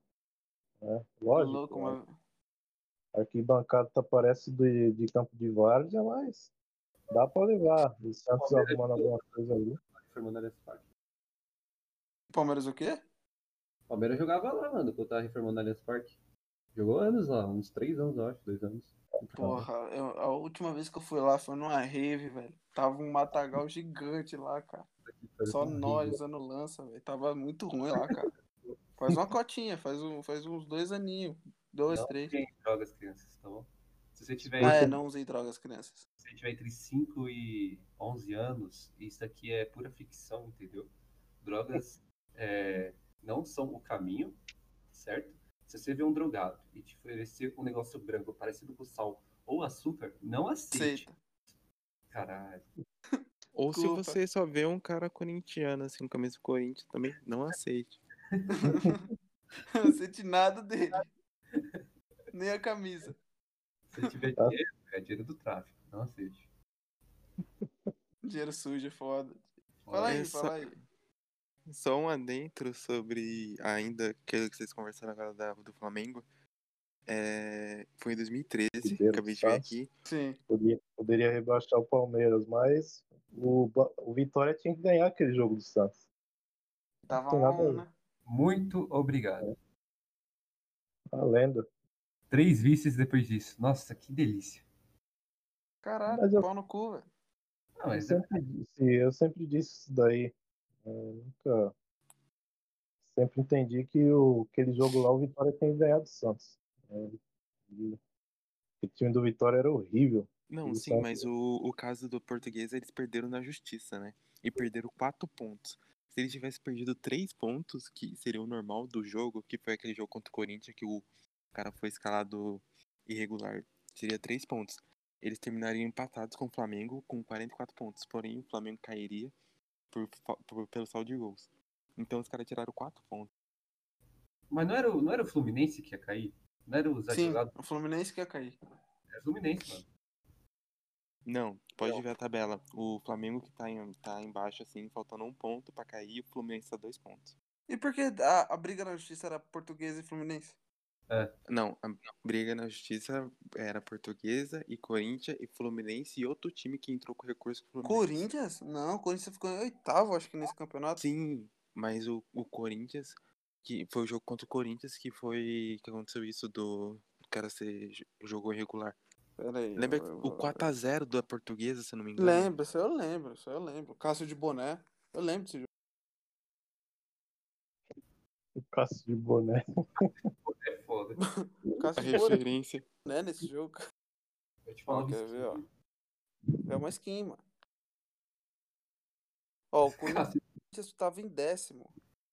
né? Lógico, louco, mano. arquibancada tá, parece de, de campo de várzea, mas dá para levar. O Santos arrumando alguma coisa ali. Palmeiras o quê? O Palmeiras jogava lá, mano, quando tava reformando a Allianz Parque. Jogou anos lá, uns três anos, eu acho, dois anos. Porra, eu- a última vez que eu fui lá foi numa rave, velho. Tava um matagal gigante lá, cara. Só nós usando lança, velho. Tava muito ruim lá, cara. Faz uma cotinha, faz, um, faz uns dois aninhos. Dois, Não três. tem drogas, crianças, tá bom? Se você tiver, Ah, é, não usei drogas, crianças. se você tiver entre 5 e 11 anos, isso aqui é pura ficção, entendeu? Drogas é, não são o caminho, certo? Se você vê um drogado e te oferecer um negócio branco parecido com sal ou açúcar, não aceite. Aceita. Caralho. Ou se Desculpa. você só vê um cara corintiano, assim, com camisa do Corinthians, também não aceite. Não sente nada dele. Nem a camisa. Se tiver Tá. dinheiro, é dinheiro do tráfico, não aceite. Dinheiro sujo é foda. Fala aí, Essa- fala aí. Só um adentro sobre ainda aquilo que vocês conversaram agora da- do Flamengo. É, foi em 2013, Ribeiro acabei de ver aqui. Sim. Poderia, poderia rebaixar o Palmeiras, mas o, o Vitória tinha que ganhar aquele jogo do Santos. Tava ver. né? Muito obrigado. A lenda. Três vices depois disso. Nossa, que delícia. Caralho, Mas eu- pau no cu, velho. Não, Eu mas é- sempre disse, eu sempre disse isso daí. Eu nunca. Sempre entendi que o, aquele jogo lá o Vitória tem que ganhar do Santos. É, e o time do Vitória era horrível. Não, sim, é- mas o, o caso do português, eles perderam na justiça, né? E perderam quatro pontos. Se eles tivessem perdido três pontos, que seria o normal do jogo, que foi aquele jogo contra o Corinthians, que o cara foi escalado irregular, seria três pontos. Eles terminariam empatados com o Flamengo com 44 pontos. Porém, o Flamengo cairia por, por- pelo saldo de gols. Então os caras tiraram quatro pontos. mas não, era o, não era o Fluminense que ia cair? Não era os Sim, advogados? o Fluminense quer cair. Era o Fluminense, mano. Não, pode ver a tabela. O Flamengo que tá, em, tá embaixo, assim, faltando um ponto pra cair, e o Fluminense tá dois pontos. E por que a, a briga na justiça era portuguesa e Fluminense? Não, a briga na justiça era portuguesa e Corinthians e Fluminense e outro time que entrou com recurso Fluminense. Corinthians? Não, o Corinthians ficou em oitavo, acho que nesse campeonato. Sim, mas o, o Corinthians, que foi o jogo contra o Corinthians que foi que aconteceu isso do, do cara ser jogou irregular. Pera aí. Lembra eu- eu- o 4x0 da portuguesa, se eu não me engano? Lembro, isso eu lembro, isso eu lembro. Cássio de Boné. Eu lembro desse jogo. O Cássio de Boné. Foda. A referência. nesse jogo. Eu te falo Ó, quer ver, ó? É uma skin, mano. Ó, o Corinthians tava em décimo.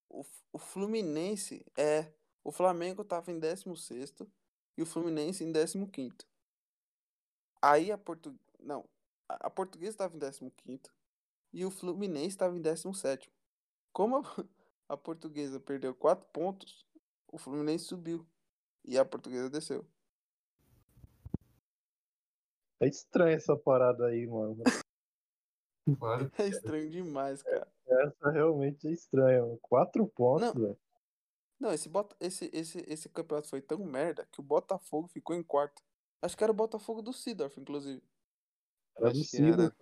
O, o Fluminense é. O Flamengo tava em décimo sexto e o Fluminense em décimo quinto. Aí a Portu... Não. A, a Portuguesa tava em décimo quinto e o Fluminense tava em décimo sétimo. Como a, a Portuguesa perdeu quatro pontos, o Fluminense subiu e a Portuguesa desceu. É estranho essa parada aí, mano. Claro. É estranho demais, cara. Essa realmente é estranha. mano. Quatro pontos, Não. velho. Não, esse, Bota... esse, esse, esse campeonato foi tão merda que o Botafogo ficou em quarto. Acho que era o Botafogo do Sidorf, inclusive. Era do Acho que Cido. era.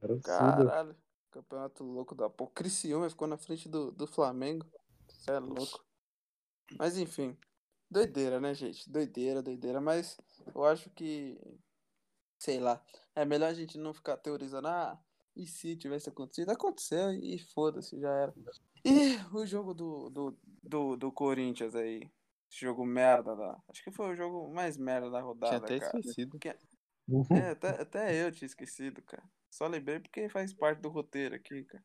Era do. Caralho. Campeonato louco da porra. Criciúma ficou na frente do, do Flamengo. Você é louco. Mas enfim. Doideira, né, gente? Doideira, doideira. Mas eu acho que. Sei lá. É melhor a gente não ficar teorizando. Ah, e se tivesse acontecido? Aconteceu e foda-se, já era. E o jogo do, do, do, do Corinthians aí? Esse jogo merda lá. Acho que foi o jogo mais merda da Tinha rodada, até cara. esquecido. É, até, até eu tinha esquecido, cara. Só lembrei porque faz parte do roteiro aqui, cara.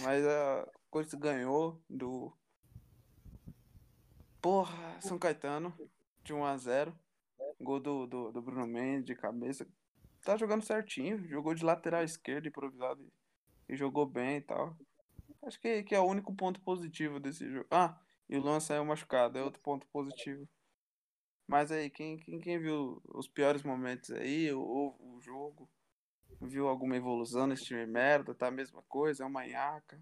Mas a Corinthians ganhou do. Porra, São Caetano, de 1 a 0 Gol do, do, do Bruno Mendes de cabeça. Tá jogando certinho, jogou de lateral esquerdo improvisado e, e jogou bem e tal. Acho que, que é o único ponto positivo desse jogo. Ah, e o Luan saiu machucado, é outro ponto positivo. Mas aí, quem, quem, quem viu os piores momentos aí, ou o jogo, viu alguma evolução nesse time merda, tá a mesma coisa, é uma nhaca.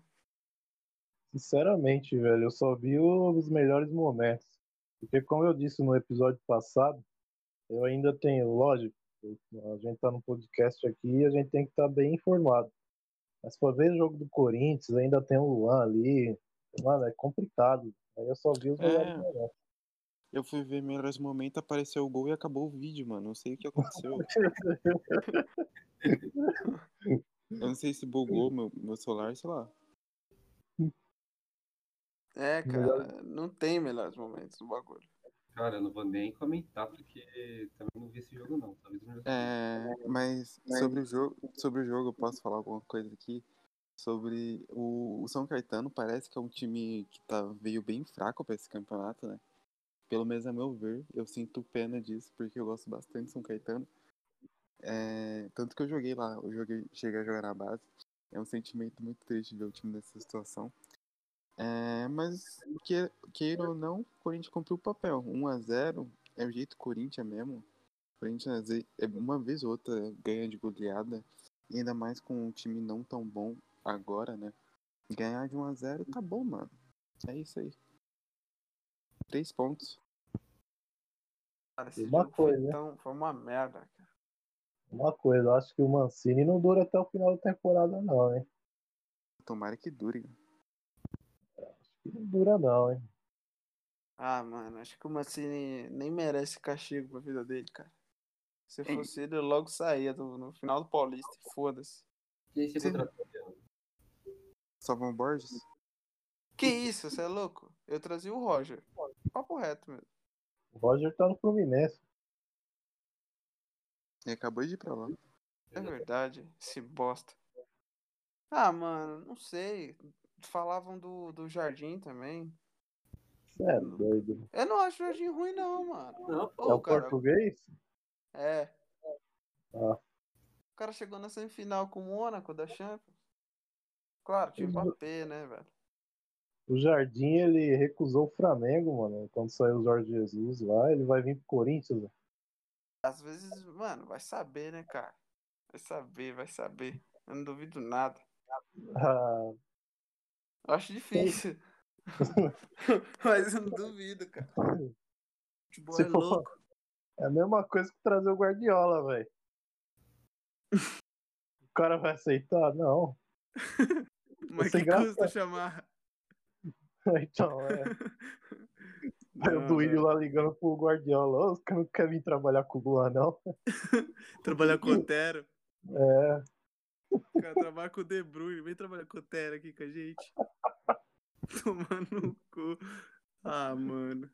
Sinceramente, velho, eu só vi os melhores momentos. Porque, como eu disse no episódio passado, eu ainda tenho, lógico, a gente tá no podcast aqui e a gente tem que estar bem informado. Mas pra ver o jogo do Corinthians, ainda tem o Luan ali. Mano, é complicado. Aí eu só vi os melhores É. momentos. Eu fui ver melhores momentos, apareceu o gol e acabou o vídeo, mano. Não sei o que aconteceu. Eu não sei se bugou meu, meu celular, sei lá. É, cara, não tem melhores momentos do bagulho. Cara, eu não vou nem comentar, porque também não vi esse jogo, não. Talvez eu não É, mas sobre o jogo, sobre o jogo, eu posso falar alguma coisa aqui sobre o, o São Caetano. Parece que é um time que tá veio bem fraco para esse campeonato, né? Pelo menos a meu ver, eu sinto pena disso porque eu gosto bastante de São Caetano. É, tanto que eu joguei lá, eu joguei, cheguei a jogar na base. É um sentimento muito triste ver o time nessa situação. É, mas que, queira ou não, o Corinthians cumpriu o papel. 1 a 0 é o jeito Corinthians mesmo. O Corinthians é uma vez ou outra ganha de goleada. E ainda mais com um time não tão bom agora, né? Ganhar de 1 a 0 tá bom, mano. É isso aí. Três pontos. Cara, esse Uma jogo foi, coisa, né? tão, foi uma merda, cara. Uma coisa, eu acho que o Mancini não dura até o final da temporada, não, hein? Tomara que dure. Não dura, não, hein? Ah, mano, acho que o Mancini nem merece castigo pra vida dele, cara. Se fosse ele, eu logo saía do- no final do Paulista. Foda-se. Quem Sim. contratou? Salvão Borges? Que isso, você é louco? Eu trazia o Roger. Papo reto mesmo. O Roger tá no Fluminense. Ele acabou de ir pra lá. É verdade, esse bosta. Ah, mano, não sei. Falavam do, do Jardim também. Cê é doido. Eu não acho o Jardim ruim, não, mano. Não, Ô, É o cara, português? é. Ah. O cara chegou na semifinal com o Mônaco da Champions. Claro, tinha o Mbappé, né, velho? O Jardim, ele recusou o Flamengo, mano. Quando saiu o Jorge Jesus lá, ele vai vir pro Corinthians. velho. Às vezes, mano, vai saber, né, cara? Vai saber, vai saber. Eu não duvido nada. Ah, acho difícil. Mas eu não duvido, cara. Futebol Se é for- louco. é a mesma coisa que trazer o Guardiola, velho. O cara vai aceitar? Não. Mas que graça. custa chamar? Então, é. Aí o Duílio lá ligando pro Guardiola. Ô, os caras não querem vir trabalhar com o Luan, não. Trabalhar com o Otero. É. O cara trabalha com o De Bruyne. Vem trabalhar com o Otero aqui com a gente. Tomando no cu. Ah, mano.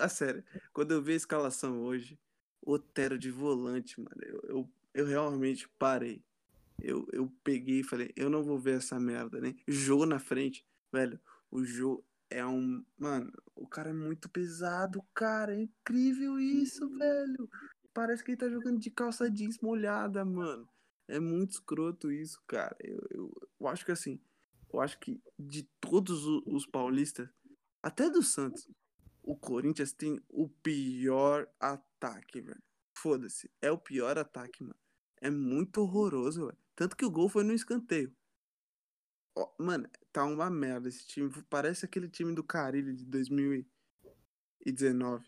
A sério, quando eu vi a escalação hoje, Otero de volante, mano, eu, eu, eu realmente parei. Eu, eu peguei e falei, eu não vou ver essa merda, né? Jogo na frente, velho. O jogo é um. Mano, o cara é muito pesado, cara. É incrível isso, velho. Parece que ele tá jogando de calça jeans molhada, mano. É muito escroto isso, cara. Eu, eu, eu acho que assim, eu acho que de todos o- os paulistas, até do Santos, o Corinthians tem o pior ataque, velho. Foda-se. É o pior ataque, mano. É muito horroroso, velho. Tanto que o gol foi no escanteio. Ó, mano, tá uma merda esse time. Parece aquele time do Carilho de 2019.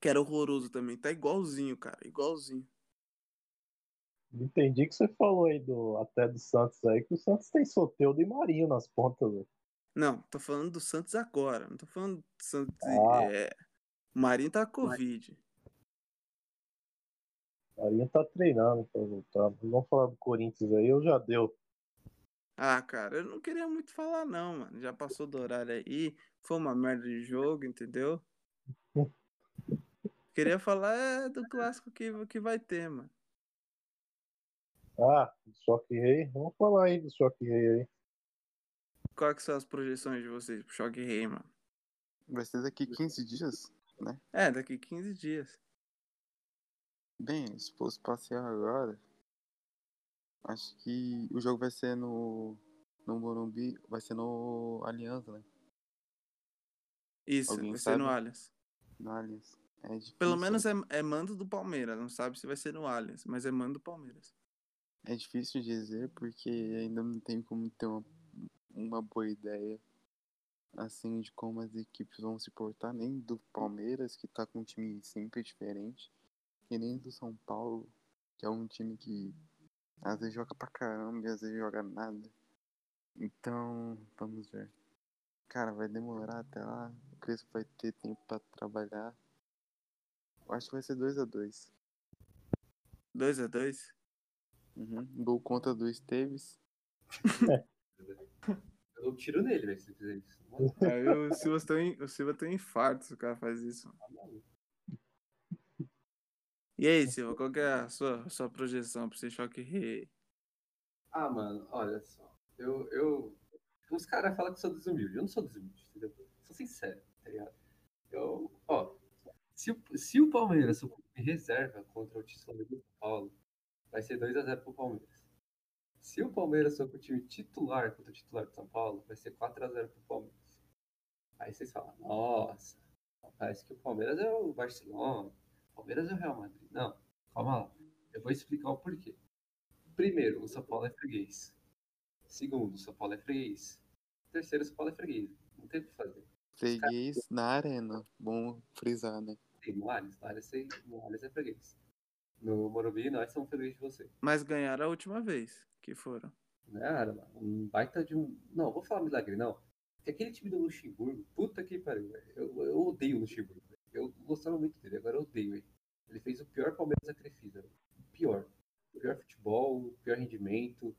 Que era horroroso também. Tá igualzinho, cara. Igualzinho. Entendi que você falou aí do, até do Santos aí, que o Santos tem Soteudo e Marinho nas pontas, velho. Não, tô falando do Santos agora. Não tô falando do Santos. Ah. É... O Marinho tá com Covid. Marinho tá treinando pra voltar. Vamos falar do Corinthians aí, eu já deu. Ah, cara, eu não queria muito falar, não, mano. Já passou do horário aí. Foi uma merda de jogo, entendeu? Queria falar é, do clássico que, que vai ter, mano. Ah, Choque Rei. Vamos falar aí do Choque Rei aí. Quais que são as projeções de vocês pro Choque Rei, mano? Vai ser daqui 15 dias? É, daqui 15 dias. Bem, se fosse passear agora, acho que o jogo vai ser no. No Morumbi, vai ser no Aliança, né? Isso, Alguém vai ser sabe? no Allianz. No Aliança. É difícil, Pelo menos é, é mando do Palmeiras. Não sabe se vai ser no Allianz, mas é mando do Palmeiras. É difícil dizer porque ainda não tem como ter uma, uma boa ideia assim de como as equipes vão se portar, nem do Palmeiras, que tá com um time sempre diferente, e nem do São Paulo, que é um time que às vezes joga pra caramba e às vezes joga nada. Então, vamos ver. Cara, vai demorar até lá. O Crespo vai ter tempo pra trabalhar. Eu acho que vai ser 2 a 2 2x2? Uhum. Gol contra do Esteves. Eu dou um tiro nele, velho, se ele fizer isso. Aí o Silva tem, o Silva tem um infarto se o cara faz isso. tá. E aí, Silva, qual que é a sua, sua projeção pra esse choque rei? Ah, mano, olha só. Eu. eu... Os caras falam que eu sou desumilde. Eu não sou desumilde, entendeu? Sou sincero, tá ligado? Eu. Ó. Se o, se o Palmeiras time reserva contra o titular do São Paulo, vai ser 2x0 pro Palmeiras. Se o Palmeiras for com o time titular contra o titular do São Paulo, vai ser 4x0 pro Palmeiras. Aí vocês falam, nossa, parece que o Palmeiras é o Barcelona, o Palmeiras é o Real Madrid. Não, calma lá. Eu vou explicar o porquê. Primeiro, o São Paulo é freguês. Segundo, o São Paulo é freguês. Terceiro, o São Paulo é freguês. Não tem o que fazer. Freguês na arena. Bom frisar, né? Tem no Allianz, no Allianz, no Allianz é freguês. No Morumbi, nós somos freguês de você. Mas ganharam a última vez que foram. Mano. Um baita de um. Não, vou falar milagre, não. Aquele time do Luxemburgo, puta que pariu. Eu, eu odeio o Luxemburgo. Eu gostava muito dele, agora eu odeio ele. Ele fez o pior Palmeiras da Crefisa. O pior. O pior futebol, o pior rendimento.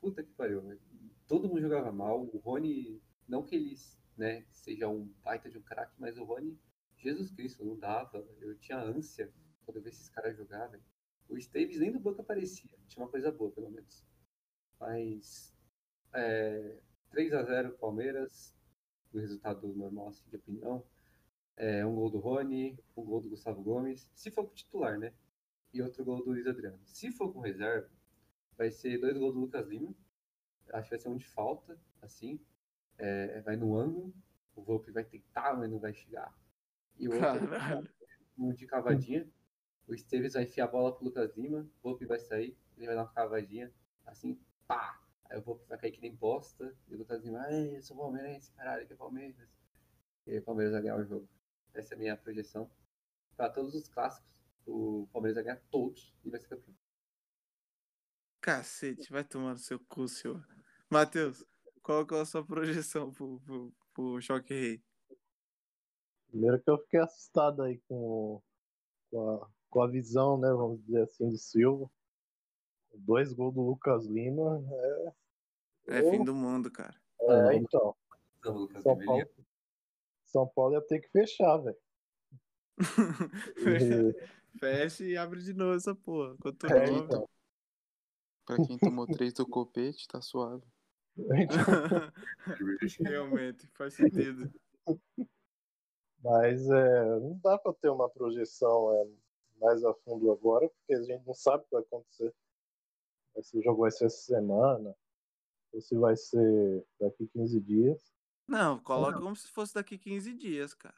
Puta que pariu, velho. Todo mundo jogava mal. O Rony, não que ele né, seja um baita de um craque, mas o Rony, Jesus Cristo, não dava. Eu tinha ânsia quando eu vi esses caras jogar, velho. O Esteves nem do banco aparecia. Tinha uma coisa boa, pelo menos. Mas é, 3x0 Palmeiras, no resultado normal, assim, de opinião. É, um gol do Rony, um gol do Gustavo Gomes, se for com titular, né? E outro gol do Luiz Adriano. Se for com reserva, vai ser dois gols do Lucas Lima. Acho que vai ser um de falta, assim. É, vai no ângulo. O Volpe vai tentar, mas não vai chegar. E o outro um de cavadinha. O Esteves vai enfiar a bola pro Lucas Lima. O Volpe vai sair. Ele vai dar uma cavadinha. Assim, pá! Aí o Volpe vai cair que nem bosta. E o Lucas Lima, ai, eu sou palmeirense, caralho, que é Palmeiras. E aí o Palmeiras vai ganhar o jogo. Essa é a minha projeção. Pra todos os clássicos, o Palmeiras vai ganhar todos e vai ser campeão. Cacete, vai tomar no seu cu, Silva. Matheus, qual que é a sua projeção pro, pro, pro choque rei? Primeiro que eu fiquei assustado aí com, com, a, com a visão, né? Vamos dizer assim, do Silva. Dois gols do Lucas Lima. É Eu- fim do mundo, cara. É, então. Então, Lucas São Paulo, São Paulo ia ter que fechar, velho. Fecha e abre de novo essa porra. Quanto É, então. Pra quem tomou três do copete, tá suave. Realmente, faz sentido. Mas é, não dá para ter uma projeção é, mais a fundo agora, porque a gente não sabe o que vai acontecer. Se o jogo vai ser essa semana, ou se vai ser daqui 15 dias. Não, coloca como se fosse daqui 15 dias, cara.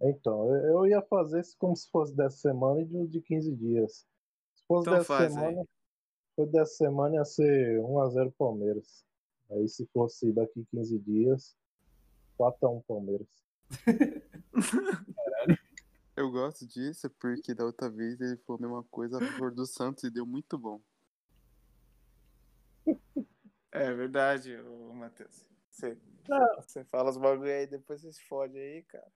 Então, eu ia fazer isso como se fosse dessa semana e de, de 15 dias. Se fosse Então dessa faz semana, se fosse dessa semana ia ser 1x0 Palmeiras. Aí se fosse daqui 15 dias, 4x1 Palmeiras. Eu gosto disso porque da outra vez ele falou a mesma coisa a favor do Santos e deu muito bom. É verdade, ô, Matheus. Você, Não. você fala os bagulho aí, depois você se fode aí, cara.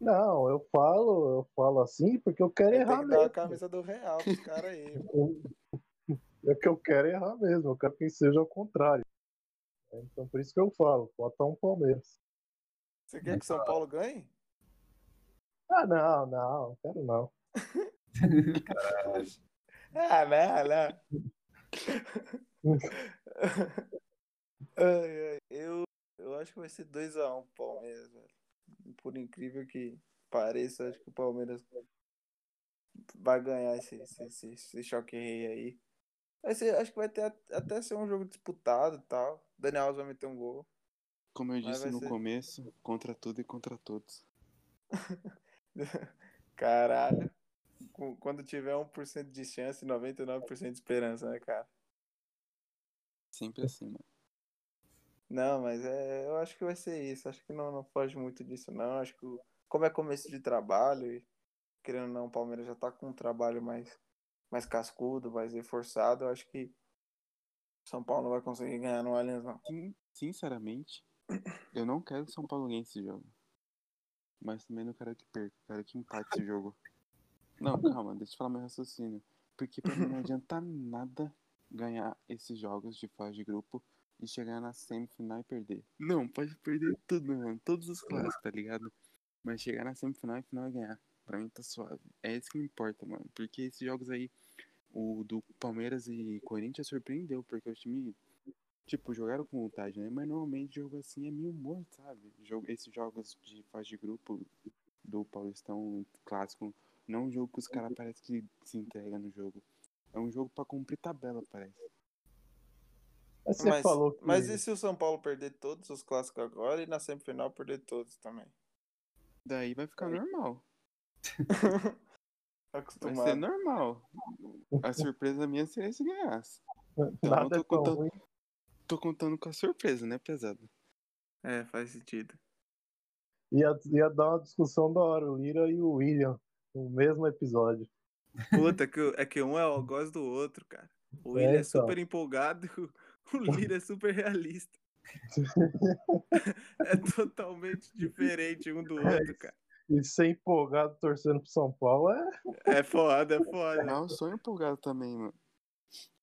Não, eu falo, eu falo assim porque eu quero Tem errar que dar a mesmo. camisa do Real pros caras aí. É que eu quero errar mesmo, eu quero que seja ao contrário. Então por isso que eu falo, bota um Palmeiras. Você quer que São Paulo ganhe? Ah, não, não, não quero não. ah, não, não. ai, ai, eu, eu acho que vai ser 2x1 um, Palmeiras, velho. Por incrível que pareça, acho que o Palmeiras vai ganhar esse, esse, esse choque rei aí. Vai ser, acho que vai ter até ser um jogo disputado e tal. Daniel Alves vai meter um gol. Como eu disse no ser... começo, contra tudo e contra todos. Caralho. Quando tiver 1% de chance, 99% de esperança, né, cara? Sempre assim, mano. Não, mas é, eu acho que vai ser isso. Acho que não, não foge muito disso, não. Acho que como é começo de trabalho, e querendo ou não, o Palmeiras já tá com um trabalho mais, mais cascudo, mais reforçado. Eu acho que São Paulo não vai conseguir ganhar no Allianz, não. Sinceramente, eu não quero que São Paulo ganhe esse jogo. Mas também não quero que perca, quero que empate esse jogo. Não, calma, deixa eu falar meu raciocínio. Porque pra mim não adianta nada ganhar esses jogos de fase de grupo e chegar na semifinal e perder. Não, pode perder tudo, mano. Todos os clássicos, tá ligado? Mas chegar na semifinal e final e ganhar. Pra mim tá suave. É isso que importa, mano. Porque esses jogos aí, o do Palmeiras e Corinthians surpreendeu, porque o time, tipo, jogaram com vontade, né? Mas normalmente jogo assim é meio morto, sabe? Esses jogos de fase de grupo do Paulistão clássico não é um jogo que os caras parecem que se entrega no jogo. É um jogo para cumprir tabela, parece. Mas, você mas, falou que... mas e se o São Paulo perder todos os clássicos agora e na semifinal perder todos também? Daí vai ficar normal. Acostumado. Vai ser normal. A surpresa minha seria se ganhasse. Então Nada eu tô é contando, tô contando com a surpresa, né, pesado? É, faz sentido. Ia, ia dar uma discussão da hora, o Lira e o William, no mesmo episódio. Puta, é que, é que um é o gosto do outro, cara. O William é, é então. super empolgado, o Lira é super realista. é totalmente diferente um do outro, cara. E ser empolgado torcendo pro São Paulo é. É foda, é foda. Não, eu sou empolgado também, mano.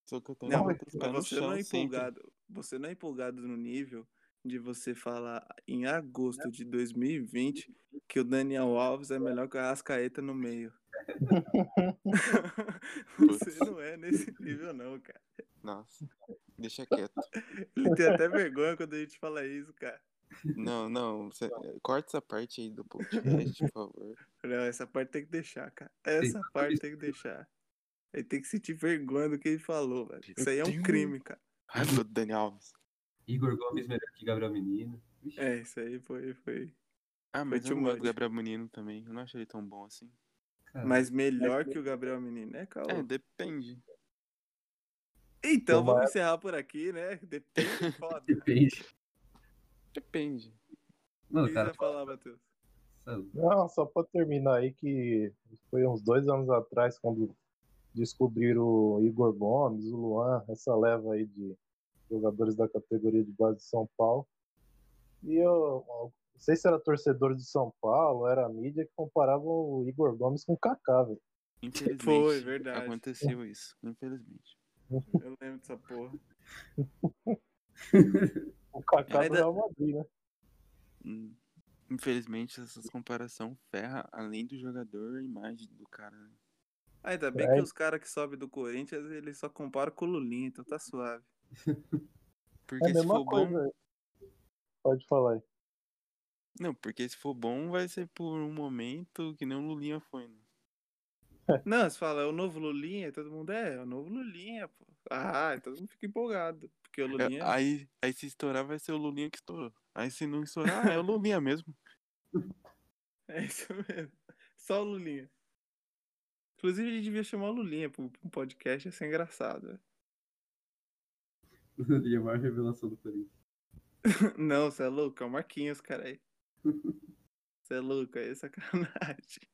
Só que eu tenho não, mas você não é empolgado. Você não é empolgado no nível de você falar em agosto de 2020 que o Daniel Alves é melhor que o Arrascaeta no meio. você não é nesse nível, não, cara. Nossa, deixa quieto. Ele tem até vergonha quando a gente fala isso, cara. Não, não, você, corta essa parte aí do podcast, por favor. Não, essa parte tem que deixar, cara. Essa parte tem que deixar. Ele tem que sentir vergonha do que ele falou, velho. Isso aí é um crime, cara. Ai, meu Daniel Alves. Igor Gomes melhor que Gabriel Menino. É, isso aí foi. foi... Ah, mas foi eu não gosto do Gabriel Menino também. Eu não achei ele tão bom assim. Mas melhor que o Gabriel Menino, é, Caô? É, depende. Então, vamos encerrar por aqui, né? Depende, foda. Depende. Depende. Mano, o cara, falar, Matheus? Não, só pra terminar aí que foi uns dois anos atrás quando descobriram o Igor Gomes, o Luan, essa leva aí de jogadores da categoria de base de São Paulo. E eu não sei se era torcedor de São Paulo, era a mídia que comparava o Igor Gomes com o Kaká, velho. Infelizmente. Foi, verdade. Aconteceu isso, infelizmente. Eu lembro dessa porra. o Kaká Ainda... do Real Madrid, né? Hum, infelizmente, essa comparação ferra, além do jogador, a imagem do cara. Né? Ainda bem é. que os caras que sobem do Corinthians, eles só comparam com o Lulinha, então tá suave. Porque é se for coisa. bom. Pode falar aí. Não, porque se for bom, vai ser por um momento que nem o Lulinha foi, né? Não, você fala, é o novo Lulinha, todo mundo é, é o novo Lulinha, pô. Ah, todo mundo fica empolgado. Porque o Lulinha. É, aí, aí se estourar, vai ser o Lulinha que estourou. Aí se não estourar, é o Lulinha mesmo. É isso mesmo. Só o Lulinha. Inclusive, a gente devia chamar o Lulinha pra um podcast, ia ser engraçado. Né? Lulinha, a maior revelação do Corinthians. não, você é louco, é o Marquinhos, cara aí. Você é louco, é sacanagem.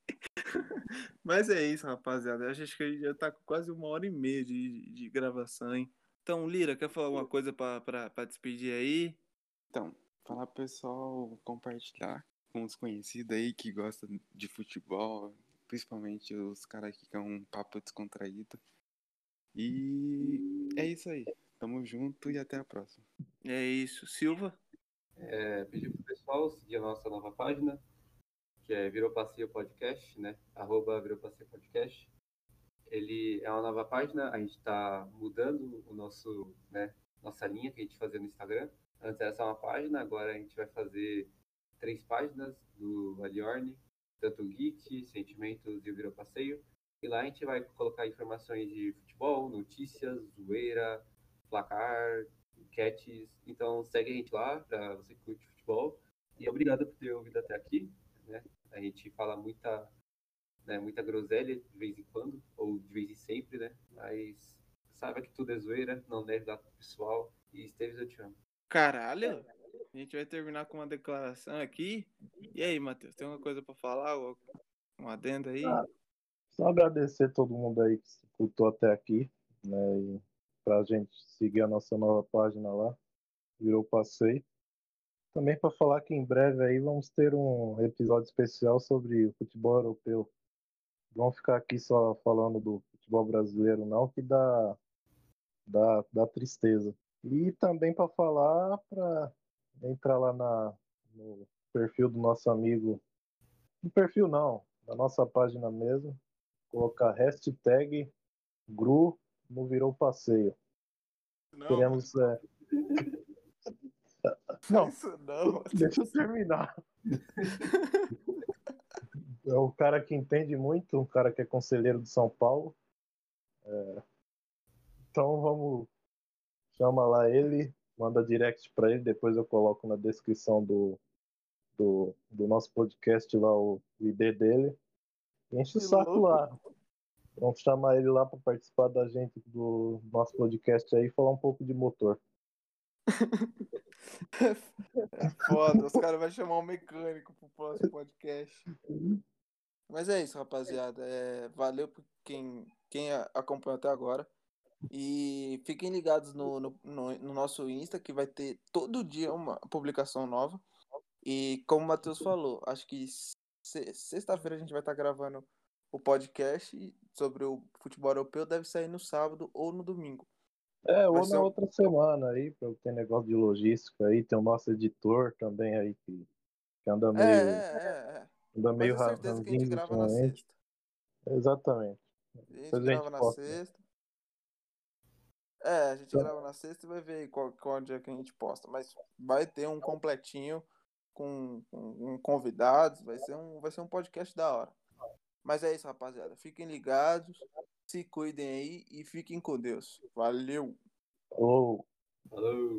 Mas é isso, rapaziada. Eu acho que a gente já tá com quase uma hora e meia de, de gravação, hein? Então, Lira, quer falar alguma coisa pra, pra, pra despedir aí? Então, falar pro pessoal compartilhar com os conhecidos aí que gostam de futebol, principalmente os caras que querem um papo descontraído. E é isso aí. Tamo junto e até a próxima. É isso. Silva? É, pedir pro pessoal seguir a nossa nova página, que é Virou Passeio Podcast, né? Arroba Virou Passeio Podcast. Ele é uma nova página, a gente está mudando o nosso, né, nossa linha que a gente fazia no Instagram. Antes era só uma página, agora a gente vai fazer três páginas do Aliorne, tanto Geek, Sentimentos e o Virou Passeio. E lá a gente vai colocar informações de futebol, notícias, zoeira, placar, enquetes. Então segue a gente lá para você que curte futebol. E obrigado por ter ouvido até aqui. Né? A gente fala muita, né, muita groselha de vez em quando, ou de vez em sempre, né? Mas saiba que tudo é zoeira, não deve dar pro pessoal. E Esteves, eu te amo. Caralho! A gente vai terminar com uma declaração aqui. E aí, Matheus, tem alguma coisa para falar? Um adendo aí? Ah, só agradecer todo mundo aí que escutou até aqui, né? E pra gente seguir a nossa nova página lá, virou passeio. Também para falar que em breve aí vamos ter um episódio especial sobre o futebol europeu. Vamos ficar aqui só falando do futebol brasileiro, não, que dá, dá, dá tristeza. E também para falar, para entrar lá na, no perfil do nosso amigo. No perfil não, na nossa página mesmo. Colocar hashtag GRU no Virou Passeio. Não, Queremos. É... Não, isso não. deixa eu terminar. É um cara que entende muito, um cara que é conselheiro de São Paulo. É, Então vamos. Chama lá ele, manda direct para ele, depois eu coloco na descrição do, do, do nosso podcast lá o, o ID dele. E enche o Que saco louco. lá. Vamos chamar ele lá para participar da gente do nosso podcast aí e falar um pouco de motor. É foda, os caras vão chamar um mecânico pro próximo podcast. Mas é isso, rapaziada. É, valeu por quem, quem acompanhou até agora. E fiquem ligados no, no, no- no nosso Insta, que vai ter todo dia uma publicação nova. E como o Matheus falou, acho que se- sexta-feira a gente vai estar gravando o podcast sobre o futebol europeu. Deve sair no sábado ou no domingo. É, ou Vai na outra semana aí, porque tem negócio de logística aí, tem o nosso editor também aí que, que anda É, meio, é, é. é. anda Mas meio é certeza que a gente grava na sexta. Exatamente. A gente Depois a grava gente na posta. sexta. É, a gente Tá. grava na sexta e vai ver qual, qual dia que a gente posta. Mas vai ter um completinho com, com, com convidados. Vai ser, um, vai ser um podcast da hora. Mas é isso, rapaziada. Fiquem ligados, se cuidem aí e fiquem com Deus. Valeu! Ou Falou!